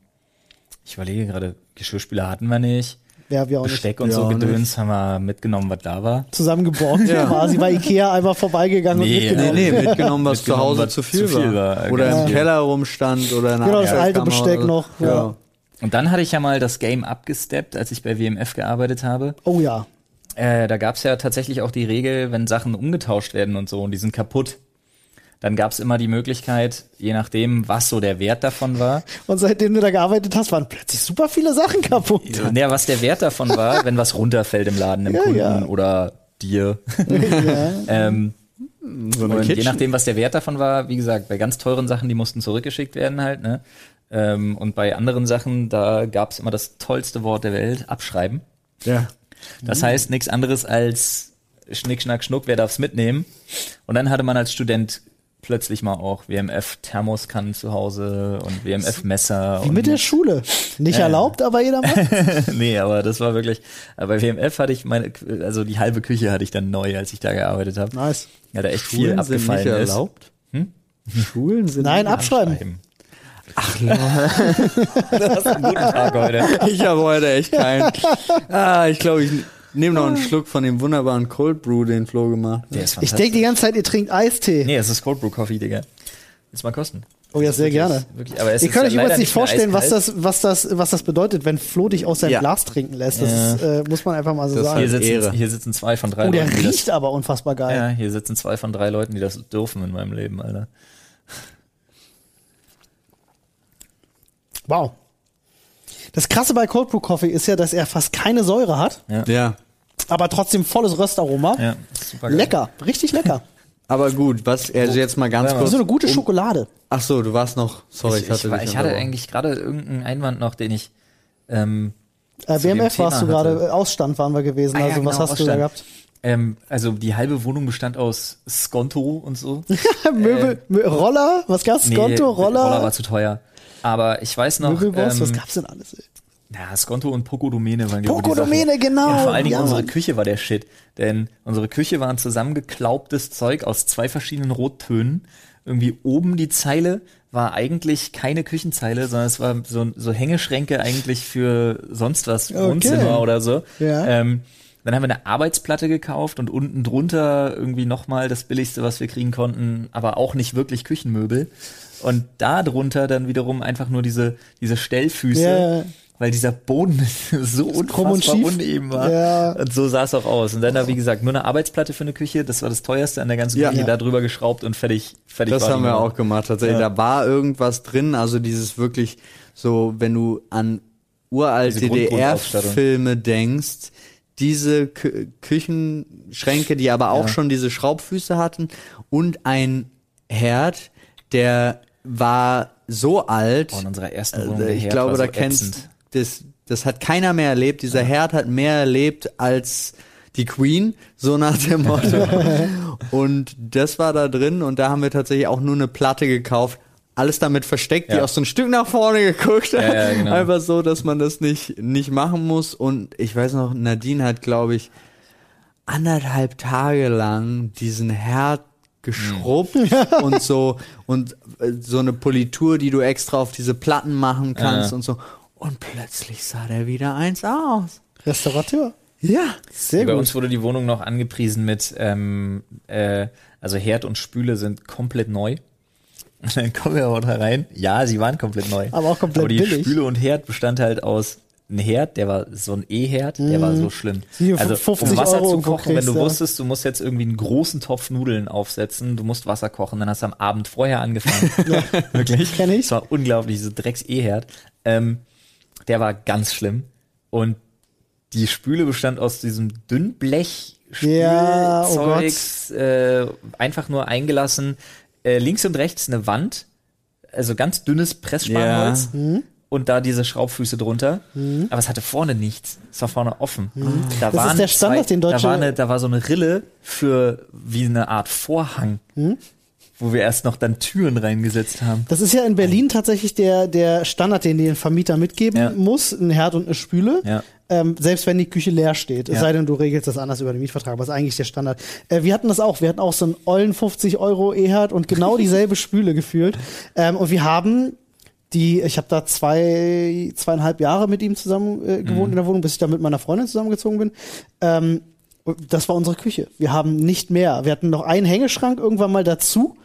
ich überlege gerade, Geschirrspüler hatten wir nicht. Ja, wir auch nicht. Besteck und Ja, so Gedöns haben wir mitgenommen, was da war. Zusammengeborgt quasi bei Ikea einmal vorbeigegangen Nee, und mitgenommen. Nee, nee, mitgenommen, was zu Mitgenommen, Hause was zu viel, zu viel war. war, Oder genau. im Keller rumstand oder in einer Genau, das alte Besteck oder- noch, ja. Ja. Und dann hatte ich ja mal das Game abgesteppt, als ich bei WMF gearbeitet habe. Oh ja. Äh, da gab's ja tatsächlich auch die Regel, wenn Sachen umgetauscht werden und so und die sind kaputt, dann gab's immer die Möglichkeit, je nachdem, was so der Wert davon war. Und seitdem du da gearbeitet hast, waren plötzlich super viele Sachen kaputt. Ja, was der Wert davon war, <laughs> wenn was runterfällt im Laden, im Ja, Kunden ja. oder dir. ja. <laughs> ähm, So eine und je Kitchen. nachdem, was der Wert davon war, wie gesagt, bei ganz teuren Sachen, die mussten zurückgeschickt werden halt, ne? Ähm, und bei anderen Sachen, da gab's immer das tollste Wort der Welt, abschreiben. Ja. Das heißt nichts anderes als Schnick, Schnack, Schnuck, wer darf's mitnehmen? Und dann hatte man als Student plötzlich mal auch WMF Thermoskannen zu Hause und WMF Messer. Wie und mit der Schule. Nicht Ja. erlaubt, aber jeder macht. <laughs> nee, aber das war wirklich, aber bei WMF hatte ich meine, also die halbe Küche hatte ich dann neu, als ich da gearbeitet habe. Nice. Ja, da echt viel Schulen sind abgefallen nicht ist. erlaubt? Schulen sind Nein, nicht abschreiben. Abschreiben. Ach, <laughs> du hast einen guten Tag heute. Ich habe heute echt keinen. <laughs> Ah, ich glaube, ich nehme noch einen Schluck von dem wunderbaren Cold Brew, den Flo gemacht hat. Der ist Ich fantastisch. denke die ganze Zeit, ihr trinkt Eistee. Nee, es ist Cold Brew Coffee, Digga. Willst du mal kosten? Oh ja, sehr Wirklich- gerne. Wirklich, aber es Ihr ist könnt euch übrigens nicht vorstellen, was das, was, das, was das bedeutet, wenn Flo dich aus seinem Ja. Glas trinken lässt. Das Ja. ist, äh, muss man einfach mal so Das sagen. Hier Ehre. sitzen, hier sitzen zwei von drei oh, der Leuten, die riecht aber unfassbar das, geil. ja, hier sitzen zwei von drei Leuten, die das dürfen in meinem Leben, Alter. Wow. Das Krasse bei Cold Brew Coffee ist ja, dass er fast keine Säure hat, Ja. Aber trotzdem volles Röstaroma. Ja, super geil. Lecker, richtig lecker. <laughs> Aber gut, was, also jetzt mal ganz Ja, kurz. So eine gute Schokolade. Ach so, du warst noch, sorry, ich, Ich, hatte ich, ich hatte eigentlich gerade irgendeinen Einwand noch, den ich ähm, Äh, WMF warst du gerade, äh, Ausstand waren wir gewesen. Ah ja, also was genau, hast du da Ausstand. gehabt? ähm, also die halbe Wohnung bestand aus Skonto und so. <laughs> Möbel, Mö- Roller, was gab's? Skonto, Roller, Roller war zu teuer. Aber ich weiß noch, Möbelboss, was ähm, gab's denn alles? Ey? Ja, Skonto und Pocodomene waren ich, die Pocodomene, Sachen. genau, Ja, vor allen Dingen ja, unsere Mann. Küche war der Shit. Denn unsere Küche war ein zusammengeklaubtes Zeug aus zwei verschiedenen Rottönen. Irgendwie oben die Zeile war eigentlich keine Küchenzeile, sondern es war so, so Hängeschränke eigentlich für sonst was, Okay. Wohnzimmer oder so. Ja. Ähm, dann haben wir eine Arbeitsplatte gekauft und unten drunter irgendwie nochmal das billigste, was wir kriegen konnten, aber auch nicht wirklich Küchenmöbel. Und da drunter dann wiederum einfach nur diese, diese Stellfüße, Ja. Weil dieser Boden <laughs> so unfassbar uneben war. Ja. Und so sah es auch aus. Und dann da, wie gesagt, nur eine Arbeitsplatte für eine Küche, das war das teuerste an der ganzen. Küche, Ja. da drüber geschraubt und fertig, fertig Das haben wir Nummer. auch gemacht, tatsächlich. Ja. Da war irgendwas drin, also dieses wirklich so, wenn du an uralt. DDR-Filme denkst, diese Kü Küchenschränke, die aber auch schon diese Schraubfüße hatten und ein Herd, der war so alt, Oh, in unserer ersten also Wohnung, der ich glaube, da kennst ätzend. Das, das hat keiner mehr erlebt. Dieser Herd hat mehr erlebt als die Queen, so nach dem Motto. <laughs> und das war da drin und da haben wir tatsächlich auch nur eine Platte gekauft. Alles damit versteckt, die Ja. auch so ein Stück nach vorne geguckt hat. Ja, ja, genau. Einfach so, dass man das nicht, nicht machen muss. Und ich weiß noch, Nadine hat, glaube ich, anderthalb Tage lang diesen Herd geschrubbt <laughs> und so und äh, so eine Politur, die du extra auf diese Platten machen kannst und so. Und plötzlich sah der wieder eins aus. Restaurateur. Ja. Sehr Bei gut. uns wurde die Wohnung noch angepriesen mit, ähm, äh, also Herd und Spüle sind komplett neu. Und <laughs> dann kommen wir aber da rein. Ja, sie waren komplett neu. Aber auch komplett Aber die billig. Spüle und Herd bestand halt aus ein Herd, der war so ein E-Herd, der war so schlimm. Also 50 um Wasser Euro zu kochen, wenn du ja. wusstest, du musst jetzt irgendwie einen großen Topf Nudeln aufsetzen, du musst Wasser kochen, dann hast du am Abend vorher angefangen. <laughs> Wirklich. Kenn ich. Das war unglaublich, so Drecks-E-Herd. Ähm, der war ganz schlimm. Und die Spüle bestand aus diesem Dünnblech Ja, oh Zeugs, äh, einfach nur eingelassen. Äh, links und rechts eine Wand, also ganz dünnes Pressspanholz Mhm. und da diese Schraubfüße drunter. Aber es hatte vorne nichts. Es war vorne offen. Da Das ist der Standard, den Da Deutsche- war, eine, da war so eine Rille für wie eine Art Vorhang, Mhm. Wo wir erst noch dann Türen reingesetzt haben. Das ist ja in Berlin tatsächlich der, der Standard, den dir ein Vermieter mitgeben Ja. muss, ein Herd und eine Spüle. Ja. Ähm, selbst wenn die Küche leer steht. Es Ja. sei denn, du regelst das anders über den Mietvertrag, aber das ist eigentlich der Standard. Äh, wir hatten das auch. Wir hatten auch so einen ollen 50 Euro E-Herd und genau <laughs> dieselbe Spüle gefühlt. Ähm, und wir haben die, ich habe da zwei, zweieinhalb Jahre mit ihm zusammen äh, gewohnt in der Wohnung, bis ich da mit meiner Freundin zusammengezogen bin. Ähm, das war unsere Küche. Wir haben nicht mehr. Wir hatten noch einen Hängeschrank irgendwann mal dazu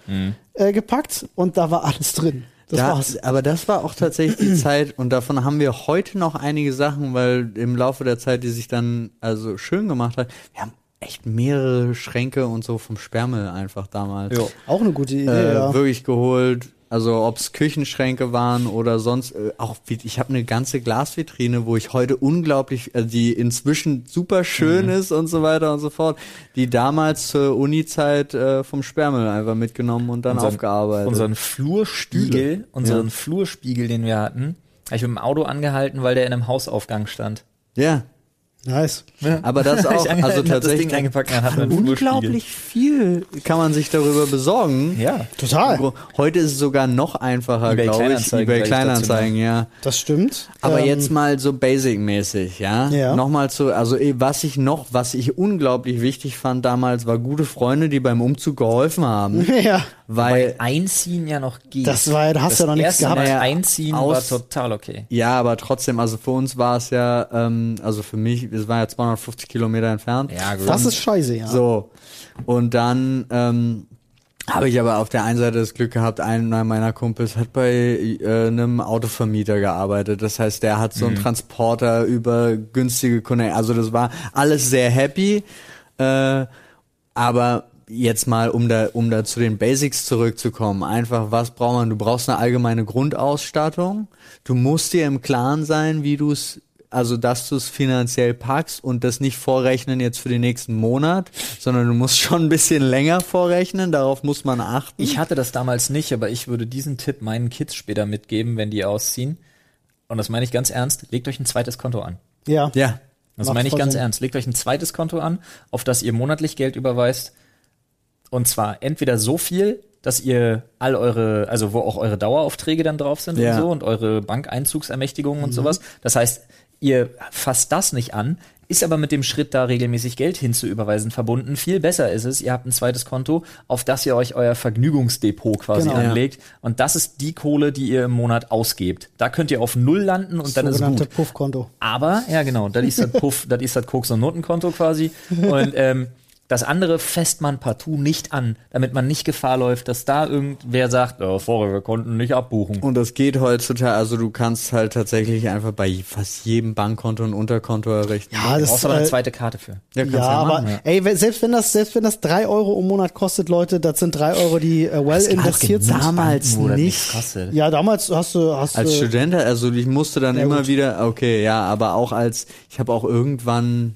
äh, gepackt und da war alles drin. Das da, war's. aber das war auch tatsächlich die <clears throat> Zeit und davon haben wir heute noch einige Sachen, weil im Laufe der Zeit, die sich dann also schön gemacht hat, wir haben echt mehrere Schränke und so vom Sperrmüll einfach damals Ja. Auch eine gute Idee, äh, ja. wirklich geholt. Also ob es Küchenschränke waren oder sonst äh, auch wie, ich habe eine ganze Glasvitrine, wo ich heute unglaublich, äh, die inzwischen super schön Mhm. ist und so weiter und so fort, die damals zur Uni-Zeit äh, vom Sperrmüll einfach mitgenommen und dann Unseren- aufgearbeitet. Unseren Flurspiegel, unseren Flurspiegel, den wir hatten, habe ich mit dem Auto angehalten, weil der in einem Hausaufgang stand. ja, Nice. aber das <laughs> auch, also tatsächlich unglaublich viel kann man sich darüber besorgen. Ja. Total. Heute ist es sogar noch einfacher, glaube ich, eBay Kleinanzeigen, ja. Das stimmt. Aber Ähm, jetzt mal so basic-mäßig, ja? Ja. Nochmal zu, also eh, was ich noch, was ich unglaublich wichtig fand damals, war gute Freunde, die beim Umzug geholfen haben. <laughs> Ja. Weil, Einziehen ja noch geht. Das war ja- da hast du ja noch nichts erste gehabt. Mal Einziehen aus- war total okay. ja, aber trotzdem, also für uns war es ja, ähm, also für mich, es war ja 250 Kilometer entfernt. Ja, gut. Das ist scheiße, ja. So. Und dann, ähm, habe ich aber auf der einen Seite das Glück gehabt, einer meiner Kumpels hat bei äh, einem Autovermieter gearbeitet. Das heißt, der hat so einen Transporter über günstige Kunden. Also das war alles sehr happy. Äh, aber jetzt mal, um da, um da zu den Basics zurückzukommen, einfach, was braucht man? Du brauchst eine allgemeine Grundausstattung. Du musst dir im Klaren sein, wie du es, also dass du es finanziell packst und das nicht vorrechnen jetzt für den nächsten Monat, sondern du musst <laughs> schon ein bisschen länger vorrechnen, darauf muss man achten. Ich hatte das damals nicht, aber ich würde diesen Tipp meinen Kids später mitgeben, wenn die ausziehen. Und das meine ich ganz ernst. Legt euch ein zweites Konto an. Ja. ja. Das Macht meine ich ganz Sinn. ernst. Legt euch ein zweites Konto an, auf das ihr monatlich Geld überweist. Und zwar entweder so viel, dass ihr all eure, also wo auch eure Daueraufträge dann drauf sind Ja. und so und eure Bankeinzugsermächtigungen und sowas. Das heißt, ihr fasst das nicht an, ist aber mit dem Schritt, da regelmäßig Geld hinzuüberweisen, verbunden. Viel besser ist es, ihr habt ein zweites Konto, auf das ihr euch euer Vergnügungsdepot quasi Genau. anlegt. Und das ist die Kohle, die ihr im Monat ausgebt. Da könnt ihr auf Null landen und dann ist gut. Puffkonto. Aber, ja genau, das ist das Puff, das ist das Koks- und Notenkonto quasi. <laughs> Und ähm, Das andere fässt man partout nicht an, damit man nicht Gefahr läuft, dass da irgendwer sagt, oh, sorry, wir konnten nicht abbuchen. Und das geht heutzutage, also du kannst halt tatsächlich einfach bei fast jedem Bankkonto ein Unterkonto errichten. Ja, Du das brauchst aber eine äh, zweite Karte für. Ja, kannst Ja, du aber machen, ja. ey, selbst wenn das, selbst wenn das drei Euro im Monat kostet, Leute, das sind drei Euro, die äh, well investiert sind. damals das nicht. Ja, damals hast du, hast Als du, Student, also ich musste dann Ja, immer gut. wieder, okay, ja, aber auch als, ich habe auch irgendwann,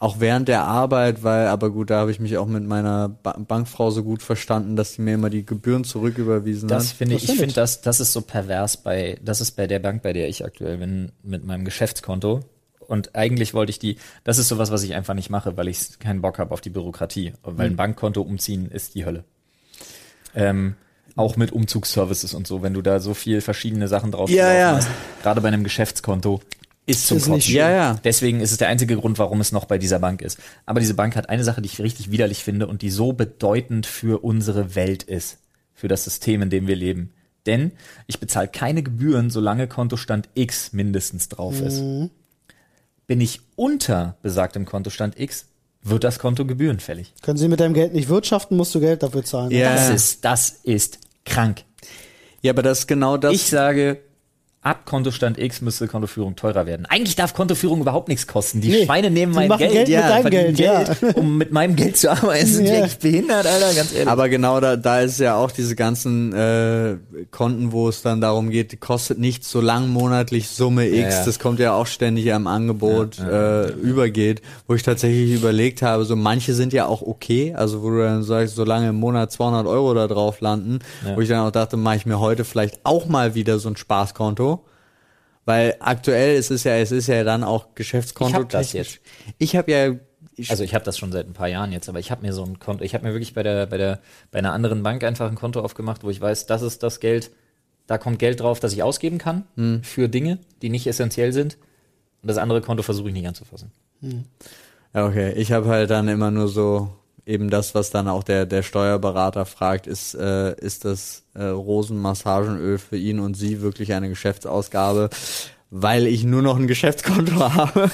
auch während der Arbeit, weil, aber gut, da habe ich mich auch mit meiner ba Bankfrau so gut verstanden, dass sie mir immer die Gebühren zurücküberwiesen Das hat. finde Was ich, ich finde das, das ist so pervers bei, das ist bei der Bank, bei der ich aktuell bin, mit meinem Geschäftskonto. Und eigentlich wollte ich die, das ist sowas, was ich einfach nicht mache, weil ich keinen Bock habe auf die Bürokratie. Weil Hm. ein Bankkonto umziehen ist die Hölle. Ähm, auch mit Umzugsservices und so, wenn du da so viel verschiedene Sachen drauf Ja, ja. hast. Gerade bei einem Geschäftskonto ist zum Ist nicht Kotzen. Ja, ja. Deswegen ist es der einzige Grund, warum es noch bei dieser Bank ist. Aber diese Bank hat eine Sache, die ich richtig widerlich finde und die so bedeutend für unsere Welt ist, für das System, in dem wir leben. Denn ich bezahle keine Gebühren, solange Kontostand X mindestens drauf ist. Bin ich unter besagtem Kontostand X, wird das Konto gebührenfällig. können sie mit deinem Geld nicht wirtschaften, musst du Geld dafür zahlen. Ja. Das ist, das ist krank. Ja, aber das ist genau das. Ich sage, ab Kontostand X müsste Kontoführung teurer werden. Eigentlich darf Kontoführung überhaupt nichts kosten. Die Nee, Schweine nehmen mein Geld, Geld ja, verdienen Geld, ja. um mit meinem Geld zu arbeiten. <laughs> Sind die Ja. echt behindert, Alter, ganz ehrlich. aber genau da, da ist ja auch diese ganzen äh, Konten, wo es dann darum geht, die kostet nicht so lang monatlich Summe X, ja. das kommt ja auch ständig am Angebot äh, übergeht, wo ich tatsächlich überlegt habe, so manche sind ja auch okay, also wo du dann sagst, solange im Monat 200 Euro da drauf landen, wo ich dann auch dachte, mache ich mir heute vielleicht auch mal wieder so ein Spaßkonto. Weil aktuell ist es ja, es ist ja dann auch Geschäftskonto. Ich hab das technisch. Ich habe ja, ich, Also ich habe das schon seit ein paar Jahren jetzt, aber ich habe mir so ein Konto, ich habe mir wirklich bei der, bei der, bei einer anderen Bank einfach ein Konto aufgemacht, wo ich weiß, das ist das Geld, da kommt Geld drauf, das ich ausgeben kann Hm. für Dinge, die nicht essentiell sind. Und das andere Konto versuche ich nicht anzufassen. Ja, okay. Ich habe halt dann immer nur so eben das, was dann auch der der Steuerberater fragt, ist äh, ist das äh, Rosenmassagenöl für ihn und sie wirklich eine Geschäftsausgabe, weil ich nur noch ein Geschäftskonto <laughs> habe.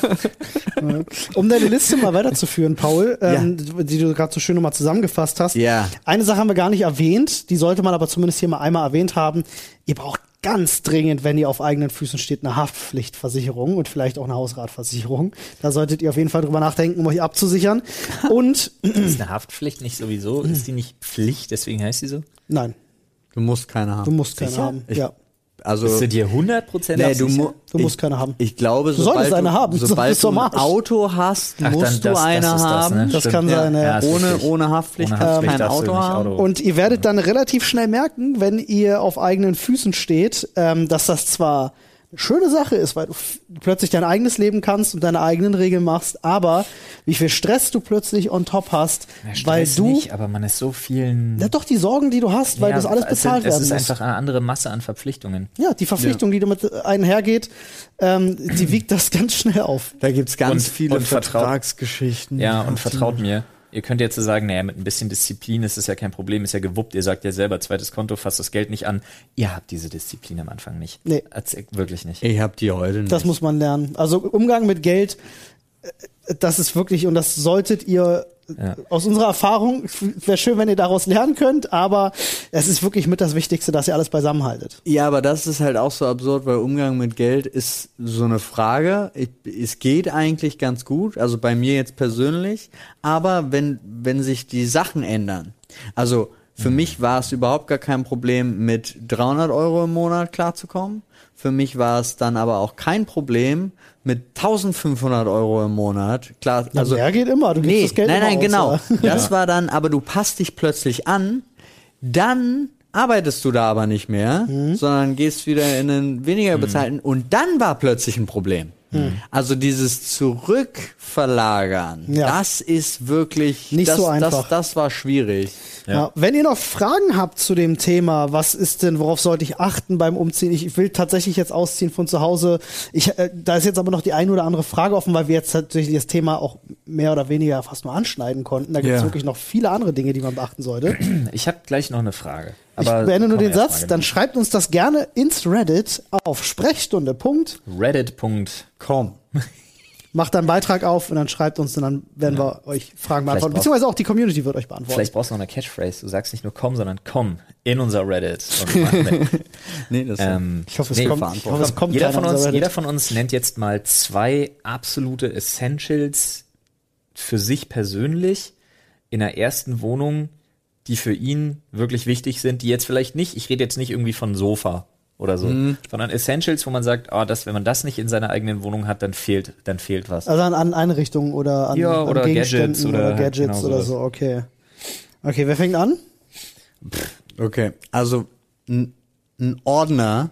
Um deine Liste mal weiterzuführen, Paul, ähm, die du gerade so schön nochmal zusammengefasst hast. Ja. Eine Sache haben wir gar nicht erwähnt, die sollte man aber zumindest hier mal einmal erwähnt haben. Ihr braucht ganz dringend, wenn ihr auf eigenen Füßen steht, eine Haftpflichtversicherung und vielleicht auch eine Hausratversicherung. Da solltet ihr auf jeden Fall drüber nachdenken, um euch abzusichern. <laughs> Und Ist eine Haftpflicht nicht sowieso? Ist die nicht Pflicht, deswegen heißt sie so? nein, Du musst keine haben. du musst keine Sicher? haben. Ich- ja. Also Bist du dir 100% nee, du, mu Du musst ich, keine haben. Ich glaube, Du sobald solltest eine haben, sobald du ein. Auto hast, Ach, dann musst das- du das eine das, haben. ne? Das kann ja. sein, ja. Ja, ohne ohne Haftpflicht Ohne kannst du Haftpflicht kein Auto haben. Auto- Und ihr werdet dann relativ schnell merken, wenn ihr auf eigenen Füßen steht, ähm, dass das zwar schöne Sache ist, weil du plötzlich dein eigenes Leben kannst und deine eigenen Regeln machst, aber wie viel Stress du plötzlich on top hast, Ja, Stress weil du, nicht, aber man ist so vielen. ja doch die Sorgen, die du hast, weil Ja, das alles es sind- bezahlt werden Es ist muss. einfach eine andere Masse an Verpflichtungen. ja, die Verpflichtung, die damit einhergeht, ähm, die wiegt das ganz schnell auf. Da gibt's ganz Und- viele und Vertragsgeschichten. Ja, und vertraut mir. Ihr könnt jetzt so sagen, naja, mit ein bisschen Disziplin ist es ja kein Problem, ist ja gewuppt. Ihr sagt ja selber, zweites Konto, fasst das Geld nicht an. Ihr habt diese Disziplin am Anfang nicht. Nee. Erzähl- wirklich nicht. Ich hab die heute nicht. Das muss man lernen. Also Umgang mit Geld, äh, das ist wirklich, und das solltet ihr Ja. aus unserer Erfahrung, wäre schön, wenn ihr daraus lernen könnt, aber es ist wirklich mit das Wichtigste, dass ihr alles beisammenhaltet. Ja, aber das ist halt auch so absurd, weil Umgang mit Geld ist so eine Frage. Ich, es geht eigentlich ganz gut, also bei mir jetzt persönlich, aber wenn, wenn sich die Sachen ändern, also für mich war es überhaupt gar kein Problem, mit 300 Euro im Monat klarzukommen. Für mich war es dann aber auch kein Problem, mit 1500 Euro im Monat klar, Ja, also mehr geht immer, du gibst nee, das Geld nein, nein, aus, genau. ja. Das war dann, aber du passt dich plötzlich an, dann arbeitest du da aber nicht mehr, Mhm. sondern gehst wieder in einen weniger bezahlten und dann war plötzlich ein Problem. Also dieses Zurückverlagern, Ja. das ist wirklich Nicht das, so einfach. Das, das war schwierig. Ja. Wenn ihr noch Fragen habt zu dem Thema, was ist denn, worauf sollte ich achten beim Umziehen? Ich will tatsächlich jetzt ausziehen von zu Hause. Ich, äh, da ist jetzt aber noch die eine oder andere Frage offen, weil wir jetzt tatsächlich das Thema auch mehr oder weniger fast nur anschneiden konnten. Da gibt es Ja. wirklich noch viele andere Dinge, die man beachten sollte. Ich habe gleich noch eine Frage. Ich Aber beende nur den Satz, dann schreibt uns das gerne ins Reddit auf Sprechstunde. Punkt. Reddit. Komm. <laughs> Macht einen Beitrag auf und dann schreibt uns und dann werden wir euch Fragen beantworten. Beziehungsweise auch die Community wird euch beantworten. Vielleicht brauchst du noch eine Catchphrase. Du sagst nicht nur komm, sondern komm in unser Reddit. <laughs> Nee, das ähm, Ich hoffe, es nee, kommt, ich hoffe, es kommt jeder von uns, jeder von uns nennt jetzt mal zwei absolute Essentials für sich persönlich in der ersten Wohnung, die für ihn wirklich wichtig sind, die jetzt vielleicht nicht, ich rede jetzt nicht irgendwie von Sofa oder so, Mhm. sondern Essentials, wo man sagt, ah, das, wenn man das nicht in seiner eigenen Wohnung hat, dann fehlt, dann fehlt was. Also an, an Einrichtungen oder an, Ja, an oder Gegenständen Gadgets oder, oder Gadgets genau oder so, okay. Okay, wer fängt an? Okay, also ein Ordner,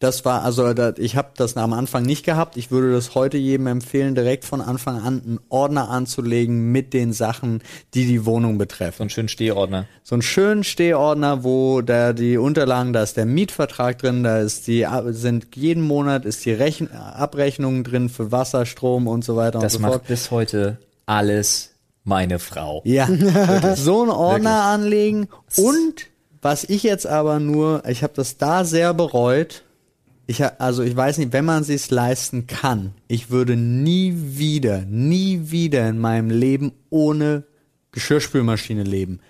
das war, also ich habe das am Anfang nicht gehabt. Ich würde das heute jedem empfehlen, direkt von Anfang an einen Ordner anzulegen mit den Sachen, die die Wohnung So betreffen. einen schönen Stehordner. So einen schönen Stehordner, wo da die Unterlagen, da ist der Mietvertrag drin, da ist die sind jeden Monat ist die Rechn Abrechnung drin für Wasser, Strom und so weiter Das und so fort. macht bis heute alles meine Frau. Ja, <laughs> so einen Ordner anlegen. Und was ich jetzt aber nur, ich habe das da sehr bereut. Ich ha- also ich weiß nicht, wenn man sich's leisten kann, ich würde nie wieder, nie wieder in meinem Leben ohne Geschirrspülmaschine leben.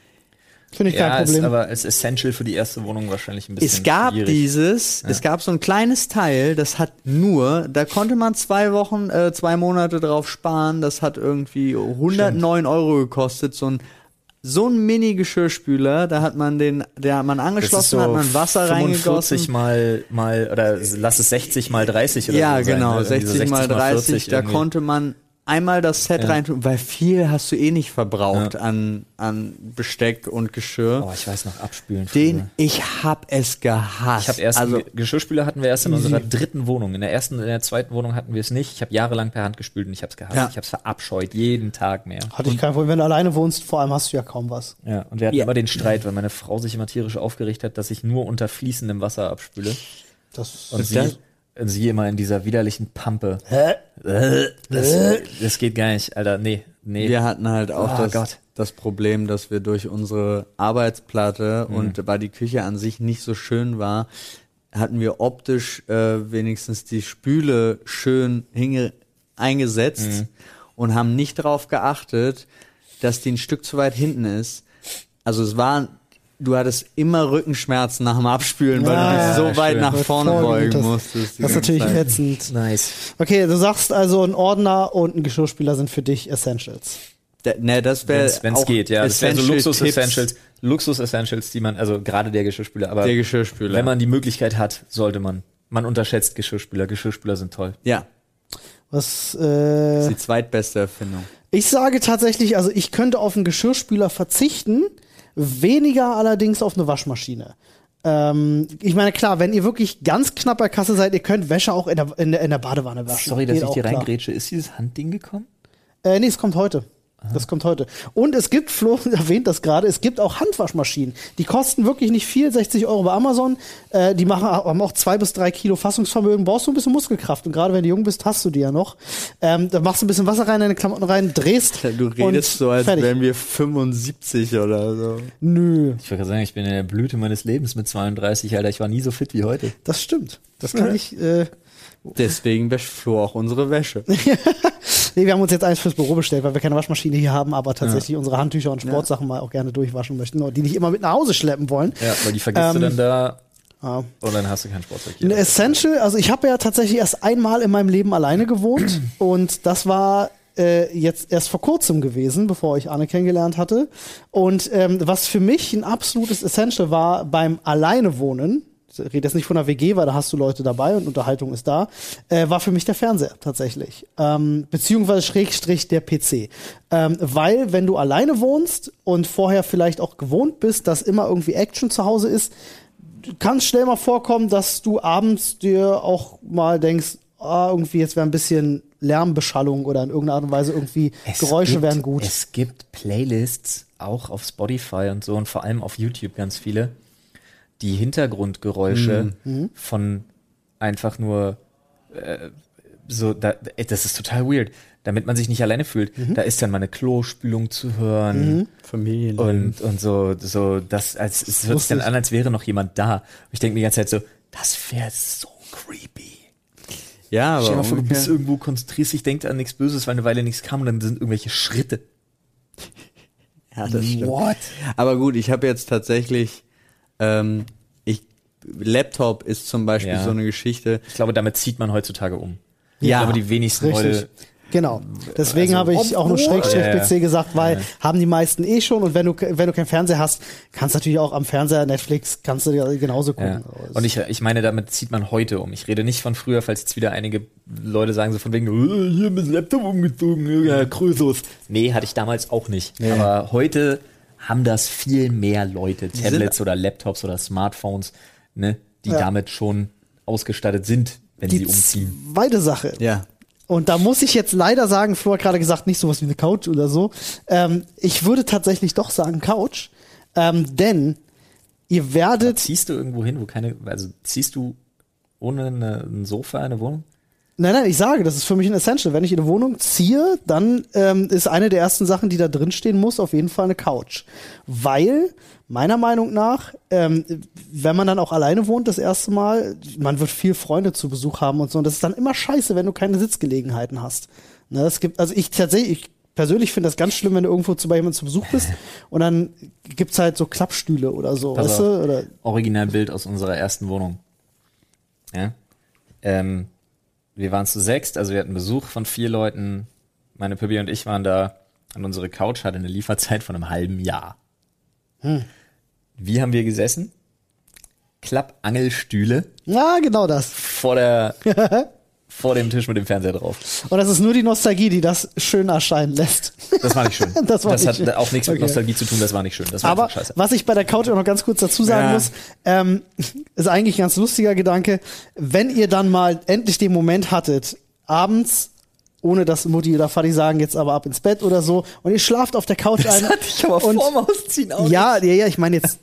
Finde ich Ja, kein ist Problem. aber als Essential für die erste Wohnung wahrscheinlich ein bisschen Es gab schwierig. dieses, es gab so ein kleines Teil, das hat nur, da konnte man zwei Wochen, äh, zwei Monate drauf sparen, das hat irgendwie 109 Euro gekostet, so ein so ein Mini-Geschirrspüler, da hat man den, der hat man angeschlossen, so hat man Wasser 45 reingegossen. mal, mal, oder lass es 60 mal 30 oder Ja, so sein, genau, ne? Irgendwie so 60 mal 30, 40 da irgendwie. konnte man einmal das Set Ja. reintun, weil viel hast du eh nicht verbraucht Ja. an, an Besteck und Geschirr. Oh, ich weiß noch, abspülen. früher. Den, ich hab es gehasst. ich habe erst also, Geschirrspüler hatten wir erst in unserer dritten Wohnung. In der ersten, in der zweiten Wohnung hatten wir es nicht. Ich habe jahrelang per Hand gespült und ich habe es gehasst. Ja. Ich habe es verabscheut, jeden Tag mehr. Hatte ich kein Problem. Wenn du alleine wohnst, vor allem hast du ja kaum was. Ja, und wir hatten Ja. immer den Streit, weil meine Frau sich immer tierisch aufgeregt hat, dass ich nur unter fließendem Wasser abspüle. Das, Und Ist sie, das- sie immer in dieser widerlichen Pampe. Das, das geht gar nicht, Alter. Nee, nee. Wir hatten halt auch Oh das, Gott. das Problem, dass wir durch unsere Arbeitsplatte Mhm. und weil die Küche an sich nicht so schön war, hatten wir optisch äh, wenigstens die Spüle schön hinge eingesetzt Mhm. und haben nicht darauf geachtet, dass die ein Stück zu weit hinten ist. Also es war, du hattest immer Rückenschmerzen nach dem Abspülen, weil du dich ja, so weit schön. nach vorne beugen das- musstest. das ist natürlich Zeit. ätzend. Nice. Okay, du sagst also, ein Ordner und ein Geschirrspüler sind für dich Essentials. Da- Ne, das wäre Wenn es auch geht, ja. Das wäre so. Luxus-Essentials. Luxus-Essentials, die man, also gerade der Geschirrspüler, aber Der Geschirrspüler. wenn man die Möglichkeit hat, sollte man. Man unterschätzt Geschirrspüler. Geschirrspüler sind toll. ja, Was, das äh, ist die zweitbeste Erfindung. ich sage tatsächlich, also ich könnte auf einen Geschirrspüler verzichten, weniger allerdings auf eine Waschmaschine. Ähm, ich meine, klar, wenn ihr wirklich ganz knapp bei Kasse seid, ihr könnt Wäsche auch in der, in der, in der Badewanne waschen. Sorry, dass Geht ich klar. reingrätsche. Ist dieses Handding gekommen? Äh, nee, es kommt heute. Das kommt heute. Und es gibt, Flo <laughs> erwähnt das gerade, es gibt auch Handwaschmaschinen. Die kosten wirklich nicht viel, 60 Euro bei Amazon. Äh, die machen, haben auch zwei bis drei Kilo Fassungsvermögen. Brauchst du ein bisschen Muskelkraft. Und gerade wenn du jung bist, hast du die ja noch. Ähm, da machst du ein bisschen Wasser rein, in deine Klamotten rein, drehst. <laughs> Du und redest so, als fertig. wären wir 75 oder so. Nö, Ich wollte gerade sagen, ich bin in der Blüte meines Lebens mit 32, Alter. Ich war nie so fit wie heute. das stimmt. Das kann ich. Äh, Deswegen wäscht Flo auch unsere Wäsche. <laughs> nee, wir haben uns jetzt eins fürs Büro bestellt, weil wir keine Waschmaschine hier haben, aber tatsächlich unsere Handtücher und Sportsachen mal auch gerne durchwaschen möchten und die nicht immer mit nach Hause schleppen wollen. Ja, weil die vergisst du Ähm, dann da Ah. und dann hast du kein Sportzeug hier. Essential, also ich habe ja tatsächlich erst einmal in meinem Leben alleine gewohnt <clears throat> und das war äh, jetzt erst vor kurzem gewesen, bevor ich Anne kennengelernt hatte. Und ähm, was für mich ein absolutes Essential war beim Alleinewohnen, ich rede jetzt nicht von der WG, weil da hast du Leute dabei und Unterhaltung ist da, äh, war für mich der Fernseher tatsächlich. Ähm, beziehungsweise Schrägstrich der PC. Ähm, weil, wenn du alleine wohnst und vorher vielleicht auch gewohnt bist, dass immer irgendwie Action zu Hause ist, kann schnell mal vorkommen, dass du abends dir auch mal denkst, ah, irgendwie jetzt wäre ein bisschen Lärmbeschallung oder in irgendeiner Art und Weise irgendwie Geräusche gibt, wären gut. Es gibt Playlists, auch auf Spotify und so und vor allem auf YouTube ganz viele, die Hintergrundgeräusche Mhm. von einfach nur äh, so, da, ey, das ist total weird, damit man sich nicht alleine fühlt. Mhm. Da ist dann mal eine Klospülung zu hören Familie. und, und so, so, das, als, es hört sich dann an, als wäre noch jemand da. Und ich denke mir die ganze Zeit so, das wäre so creepy. Ja, aber Stell dir mal vor, du bist irgendwo, konzentrierst dich, denkst an nichts Böses, weil eine Weile nichts kam und dann sind irgendwelche Schritte. <laughs> ja, das stimmt. What? Aber gut, ich habe jetzt tatsächlich, ähm, ich, Laptop ist zum Beispiel Ja. so eine Geschichte. Ich glaube, damit zieht man heutzutage um. Ja, glaube, die wenigsten Richtig. Leute. Genau. Deswegen Also, habe ich auch nur Schrägstrich-PC Ja, ja. gesagt, weil Ja. haben die meisten eh schon und wenn du, wenn du keinen Fernseher hast, kannst du natürlich auch am Fernseher Netflix, kannst du dir genauso Ja. gucken. Und ich, ich meine, damit zieht man heute um. Ich rede nicht von früher, falls jetzt wieder einige Leute sagen, so von wegen, "Äh, hier mit dem Laptop umgezogen, ja, Krösus. Nee, hatte ich damals auch nicht. Aber heute haben das viel mehr Leute, Tablets oder Laptops oder Smartphones, ne, die Ja. damit schon ausgestattet sind, wenn sie die umziehen. zweite Sache. Ja. Und da muss ich jetzt leider sagen, Flo hat gerade gesagt, nicht sowas wie eine Couch oder so. Ähm, ich würde tatsächlich doch sagen Couch. Ähm, denn ihr werdet Ziehst du irgendwo hin, wo keine, also ziehst du ohne eine, ein Sofa in eine Wohnung? Nein, nein, ich sage, das ist für mich ein Essential. Wenn ich in eine Wohnung ziehe, dann ähm, ist eine der ersten Sachen, die da drin stehen muss, auf jeden Fall eine Couch. Weil, meiner Meinung nach, ähm, wenn man dann auch alleine wohnt das erste Mal, man wird viel Freunde zu Besuch haben und so. Und das ist dann immer scheiße, wenn du keine Sitzgelegenheiten hast. Ne, es gibt, also ich tatsächlich, ich persönlich finde das ganz schlimm, wenn du irgendwo zu bei jemandem zu Besuch bist <laughs> und dann gibt's halt so Klappstühle oder so, Pass weißt du? Oder Originalbild aus unserer ersten Wohnung. Ja. Ähm, wir waren zu sechst, also wir hatten Besuch von vier Leuten. Meine Pippi und ich waren da und unsere Couch hatte eine Lieferzeit von einem halben Jahr. Wie haben wir gesessen? Klappangelstühle ja, genau das. vor der <laughs> vor dem Tisch mit dem Fernseher drauf. Und das ist nur die Nostalgie, die das schön erscheinen lässt. Das war nicht schön. <laughs> Das war nicht hat schön. auch nichts mit Okay. Nostalgie zu tun, das war nicht schön. Das war Aber scheiße. was ich bei der Couch auch noch ganz kurz dazu sagen Ja. muss, ähm, <laughs> ist eigentlich ein ganz lustiger Gedanke. Wenn ihr dann mal endlich den Moment hattet, abends, ohne dass Mutti oder Vati sagen, jetzt aber ab ins Bett oder so, und ihr schlaft auf der Couch ein. und, Ausziehen auch. Ja, ja, ja, ich meine jetzt.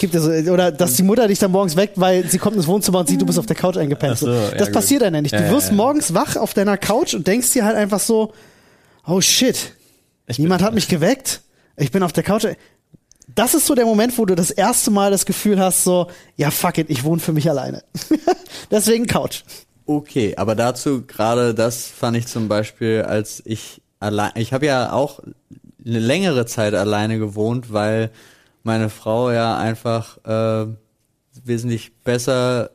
Gibt es so, oder dass die Mutter dich dann morgens weckt, weil sie kommt ins Wohnzimmer und sieht, du bist auf der Couch eingepennt. So, ja, das gut. passiert dann ja nicht. Du Ja, ja, wirst ja. morgens wach auf deiner Couch und denkst dir halt einfach so, oh shit, Ich Niemand hat mich geweckt. Ich bin auf der Couch. Das ist so der Moment, wo du das erste Mal das Gefühl hast, so, ja, fuck it, ich wohne für mich alleine. <laughs> Deswegen Couch. Okay, aber dazu gerade das fand ich zum Beispiel, als ich allein, ich habe ja auch eine längere Zeit alleine gewohnt, weil meine Frau ja einfach äh, wesentlich besser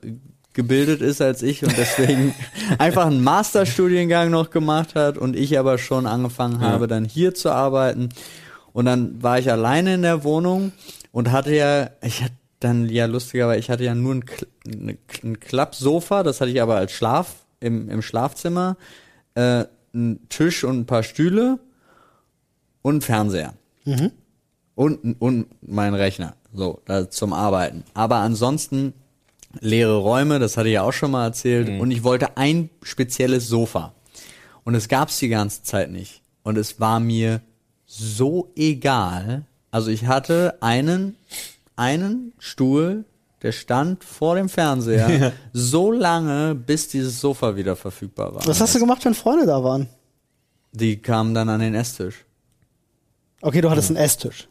gebildet ist als ich und deswegen <laughs> einfach einen Masterstudiengang noch gemacht hat und ich aber schon angefangen habe, dann hier zu arbeiten. Und dann war ich alleine in der Wohnung und hatte ja, ich hatte dann ja lustigerweise, ich hatte ja nur ein, ein Klappsofa, das hatte ich aber als Schlaf im, im Schlafzimmer, äh, einen Tisch und ein paar Stühle und einen Fernseher. Und, und mein Rechner, so, da zum Arbeiten. Aber ansonsten leere Räume, das hatte ich ja auch schon mal erzählt. Und ich wollte ein spezielles Sofa. Und es gab's die ganze Zeit nicht. Und es war mir so egal. Also ich hatte einen, einen Stuhl, der stand vor dem Fernseher <laughs> so lange, bis dieses Sofa wieder verfügbar war. Was hast du gemacht, wenn Freunde da waren? Die kamen dann an den Esstisch. Okay, du hattest einen Esstisch.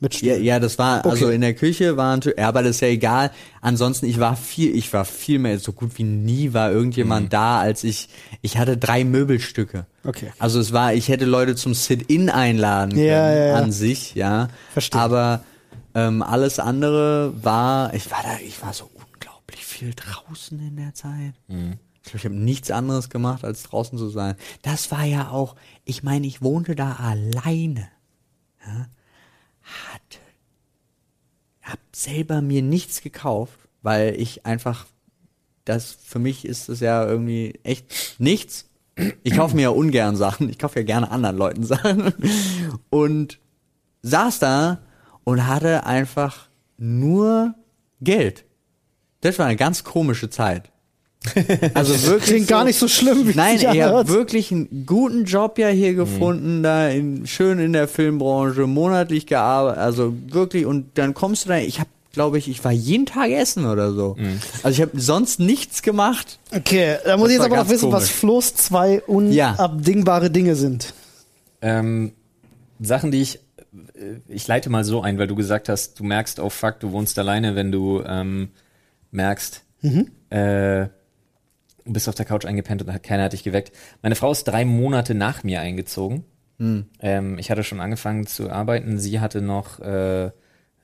Mit Stuhl. Ja, ja, das war, also Okay. in der Küche war ein Tisch, ja, aber das ist ja egal. Ansonsten, ich war viel, ich war viel mehr, so gut wie nie war irgendjemand da, als ich, ich hatte drei Möbelstücke. Okay. Also es war, ich hätte Leute zum Sit-In einladen können, Ja, ja, ja. an sich, ja. Verstehe. Aber ähm, alles andere war, ich war da, ich war so unglaublich viel draußen in der Zeit. Ich glaube, ich habe nichts anderes gemacht, als draußen zu sein. Das war ja auch, ich meine, ich wohnte da alleine. Ja? Hatte, hab selber mir nichts gekauft, weil ich einfach, das, für mich ist das ja irgendwie echt nichts. Ich kaufe mir ja ungern Sachen. Ich kaufe ja gerne anderen Leuten <laughs> Sachen. Und saß da und hatte einfach nur Geld. Das war eine ganz komische Zeit. Also wirklich. Klingt gar nicht so schlimm, wie Nein, habe anhört. wirklich einen guten Job ja hier gefunden, da in, schön in der Filmbranche, monatlich gearbeitet, also wirklich, und dann kommst du da, ich habe, glaube ich, ich war jeden Tag essen oder so. Also ich habe sonst nichts gemacht. Okay, da muss ich jetzt aber noch wissen, was komisch. Flo's zwei unabdingbare Dinge sind. Ähm, Sachen, die ich, äh, ich leite mal so ein, weil du gesagt hast, du merkst, oh fuck, du wohnst alleine, wenn du ähm, merkst, Mhm. äh, bist auf der Couch eingepennt und hat, keiner hat dich geweckt. Meine Frau ist drei Monate nach mir eingezogen. Ähm, ich hatte schon angefangen zu arbeiten. Sie hatte noch äh,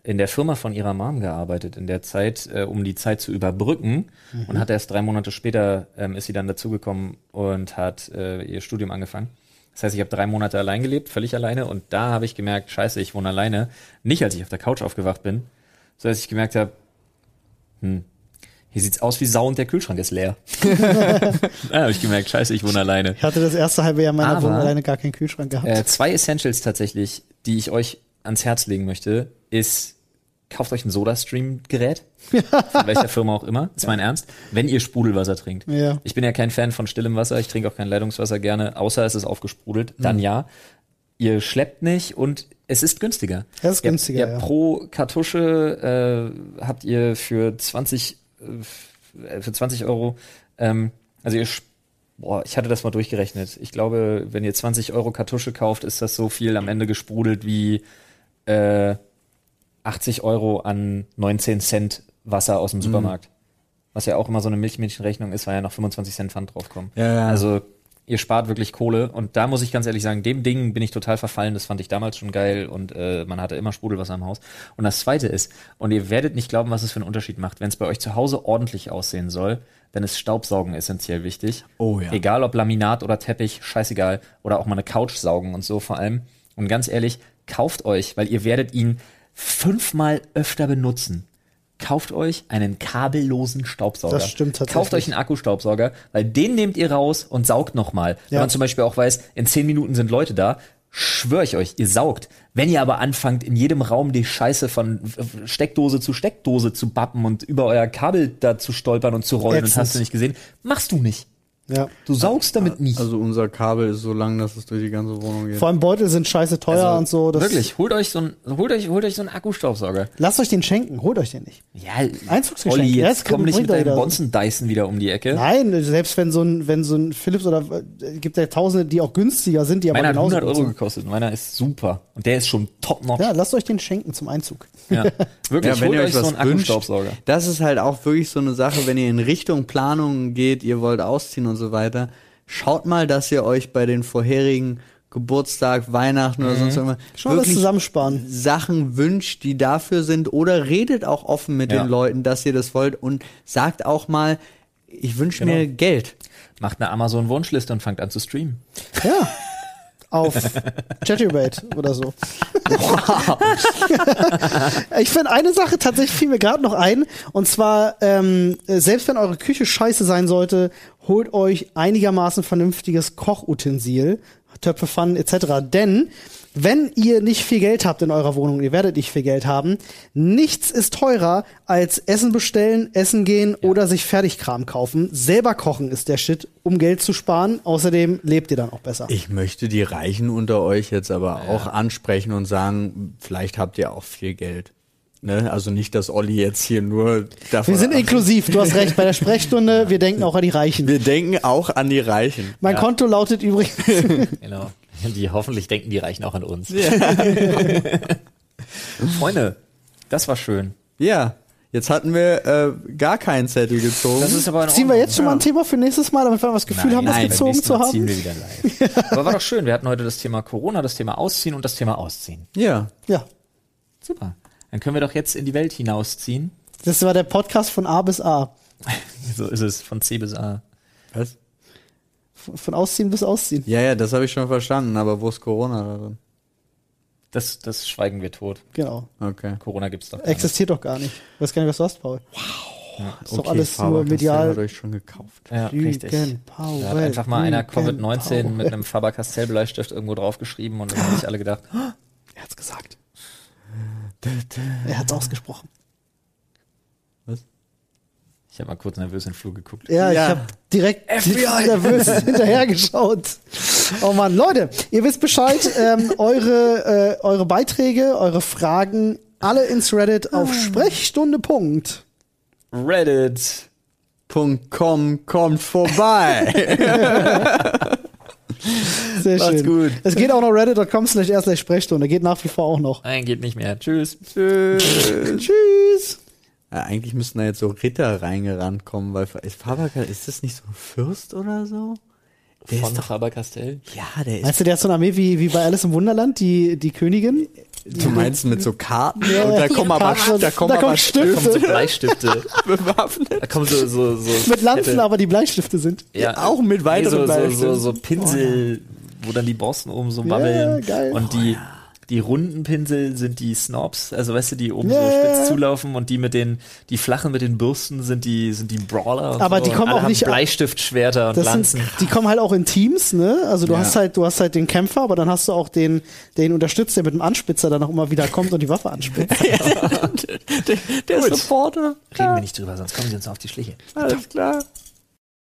in der Firma von ihrer Mom gearbeitet in der Zeit, äh, um die Zeit zu überbrücken. Und hat erst drei Monate später ähm, ist sie dann dazugekommen und hat äh, ihr Studium angefangen. Das heißt, ich habe drei Monate allein gelebt, völlig alleine. Und da habe ich gemerkt, scheiße, ich wohne alleine. Nicht, als ich auf der Couch aufgewacht bin, sondern als ich gemerkt habe, hm, hier sieht's aus wie Sau und der Kühlschrank ist leer. <laughs> da habe ich gemerkt, scheiße, ich wohne alleine. Ich hatte das erste halbe Jahr meiner Wohnung alleine gar keinen Kühlschrank gehabt. Äh, zwei Essentials tatsächlich, die ich euch ans Herz legen möchte, ist, kauft euch ein Soda-Stream-Gerät. von welcher Firma auch immer. Das ist mein Ernst. Wenn ihr Sprudelwasser trinkt. Ja. Ich bin ja kein Fan von stillem Wasser. Ich trinke auch kein Leitungswasser gerne, außer es ist aufgesprudelt. Dann ja. Ihr schleppt nicht und es ist günstiger. Es ist Ihr- günstiger, Ihr, ja. Pro Kartusche äh, habt ihr für 20, äh, für 20 Euro, ähm, also ihr, boah, ich hatte das mal durchgerechnet. Ich glaube, wenn ihr 20 Euro Kartusche kauft, ist das so viel am Ende gesprudelt wie äh, 80 Euro an 19 Cent Wasser aus dem Supermarkt. Was ja auch immer so eine Milchmädchenrechnung ist, weil ja noch 25 Cent Pfand draufkommen. Ja, ja. Also ihr spart wirklich Kohle und da muss ich ganz ehrlich sagen, dem Ding bin ich total verfallen, das fand ich damals schon geil und äh, man hatte immer Sprudelwasser im Haus. Und das zweite ist, und ihr werdet nicht glauben, was es für einen Unterschied macht, wenn es bei euch zu Hause ordentlich aussehen soll, dann ist Staubsaugen essentiell wichtig. Oh ja. Egal ob Laminat oder Teppich, scheißegal. Oder auch mal eine Couch saugen und so vor allem. Und ganz ehrlich, kauft euch, weil ihr werdet ihn fünfmal öfter benutzen. Kauft euch einen kabellosen Staubsauger. Das stimmt tatsächlich. Kauft euch einen Akkustaubsauger, weil den nehmt ihr raus und saugt nochmal. Wenn Ja. man zum Beispiel auch weiß, in zehn Minuten sind Leute da, schwör ich euch, ihr saugt. Wenn ihr aber anfangt, in jedem Raum die Scheiße von Steckdose zu Steckdose zu bappen und über euer Kabel da zu stolpern und zu rollen und Ätzend. hast du nicht gesehen, machst du nicht. Ja. Du saugst damit nicht. Also unser Kabel ist so lang, dass es durch die ganze Wohnung geht. Vor allem Beutel sind scheiße teuer Also, und so. Das wirklich, holt euch so ein, holt euch, holt euch so einen Akkustaubsauger. Lasst euch den schenken, holt euch den nicht. Ja, Einzugsgeschenk. Olli, Ja, jetzt das komm nicht mit jeder. Bonzen Dyson wieder um die Ecke. Nein, selbst wenn so ein, wenn so ein Philips oder äh, gibt ja Tausende, die auch günstiger sind, die aber Meiner hat genauso 100 gut Euro gekostet. Meiner ist super. Und der ist schon top notch. Ja, lasst euch den schenken zum Einzug. Ja. <laughs> Wirklich, Ja, wenn holt ihr euch so was einen wünscht, Akkustaubsauger. das ist halt auch wirklich so eine Sache, wenn ihr in Richtung Planung geht, ihr wollt ausziehen und so weiter, schaut mal, dass ihr euch bei den vorherigen Geburtstag, Weihnachten oder sonst irgendwas Schon was zusammensparen. Sachen wünscht, die dafür sind oder redet auch offen mit Ja. den Leuten, dass ihr das wollt und sagt auch mal, ich wünsche Genau. mir Geld. Macht eine Amazon-Wunschliste und fangt an zu streamen. Ja. Auf Chatterbait oder so. ich finde eine Sache tatsächlich fiel mir gerade noch ein. Und zwar, ähm, selbst wenn eure Küche scheiße sein sollte, holt euch einigermaßen vernünftiges Kochutensil, Töpfe, Pfannen etc. Denn wenn ihr nicht viel Geld habt in eurer Wohnung, ihr werdet nicht viel Geld haben, nichts ist teurer als Essen bestellen, Essen gehen oder sich Fertigkram kaufen. Selber kochen ist der Shit, um Geld zu sparen. Außerdem lebt ihr dann auch besser. Ich möchte die Reichen unter euch jetzt aber auch ansprechen und sagen, vielleicht habt ihr auch viel Geld. Ne? Also nicht, dass Olli jetzt hier nur davon Wir sind inklusiv, du hast recht, bei der Sprechstunde, wir denken auch an die Reichen. Wir denken auch an die Reichen. Mein Konto lautet übrigens, <laughs> Genau. Die hoffentlich denken, die reichen auch an uns. <laughs> Freunde, das war schön. Ja, jetzt hatten wir äh, gar keinen Zettel gezogen. Das ist aber ziehen wir jetzt schon mal ein Thema für nächstes Mal, damit wir das Gefühl haben, das beim gezogen zu Mal Ziehen haben. wir wieder live. <laughs> aber war doch schön. Wir hatten heute das Thema Corona, das Thema Ausziehen und das Thema Ausziehen. ja. Ja, Super. Dann können wir doch jetzt in die Welt hinausziehen. das war der Podcast von A bis A. <laughs> So ist es, von C bis A. Was? Von von Ausziehen bis Ausziehen. Ja, ja, das habe ich schon verstanden, aber wo ist Corona da drin? Das, das schweigen wir tot. Genau. Okay. Corona gibt's doch gar nicht. Existiert doch gar nicht. Ich weiß gar nicht, was du hast, Paul. Ist doch okay, alles Faber nur medial. hat euch schon gekauft. Ja, richtig. Lügen, Paul, Da hat einfach mal einer Lügen, Covid-19 Paul. mit einem Faber-Castell-Bleistift irgendwo draufgeschrieben und dann haben sich alle gedacht, <gasps> Er hat's gesagt. Er hat's ausgesprochen. ich habe mal kurz nervös in den Flur geguckt. Ja, Ja. ich habe direkt <laughs> nervös hinterhergeschaut. Oh Mann, Leute, ihr wisst Bescheid. Ähm, eure, äh, eure Beiträge, eure Fragen, alle ins Reddit auf Sprechstunde. Punkt. Reddit. Punkt com kommt vorbei. <laughs> Sehr Macht's schön. gut. Es geht auch noch reddit.com slash r slash Sprechstunde. Geht nach wie vor auch noch. Nein, geht nicht mehr. Tschüss. Tschüss. <laughs> Tschüss. Äh, eigentlich müssten da jetzt so Ritter reingerannt kommen, weil ist Faber ist das nicht so ein Fürst oder so? Der Von ist doch, Faber-Castell. ja, der ist. Weißt du, der hat so eine Armee wie, wie bei Alice im Wunderland, die, die Königin. Du meinst mit so Karten? Ja, und da ja, kommen aber, da kommen da aber kommen Stifte. kommen so Bleistifte. <laughs> bewaffnet. Da kommen so, so, so Mit Lanzen, fette- aber die Bleistifte sind. ja, auch mit weiteren so, so, so, Bleistiften. so Pinsel, wo dann die Borsten oben so Ja, wabbeln. geil. Und die, die runden Pinsel sind die Snobs, also weißt du, die oben Ja, so ja, spitz ja. zulaufen und die mit den, die flachen mit den Bürsten sind die, sind die Brawler. Und Aber so. die kommen auch nicht- Bleistiftschwerter und Lanzen. sind, die kommen halt auch in Teams, ne? Also du Ja. hast halt, du hast halt den Kämpfer, aber dann hast du auch den, den unterstützt, der mit dem Anspitzer dann auch immer wieder kommt und die Waffe anspitzt. <laughs> <laughs> der der Gut. Supporter. Reden wir nicht drüber, sonst kommen sie uns auf die Schliche. Alles klar.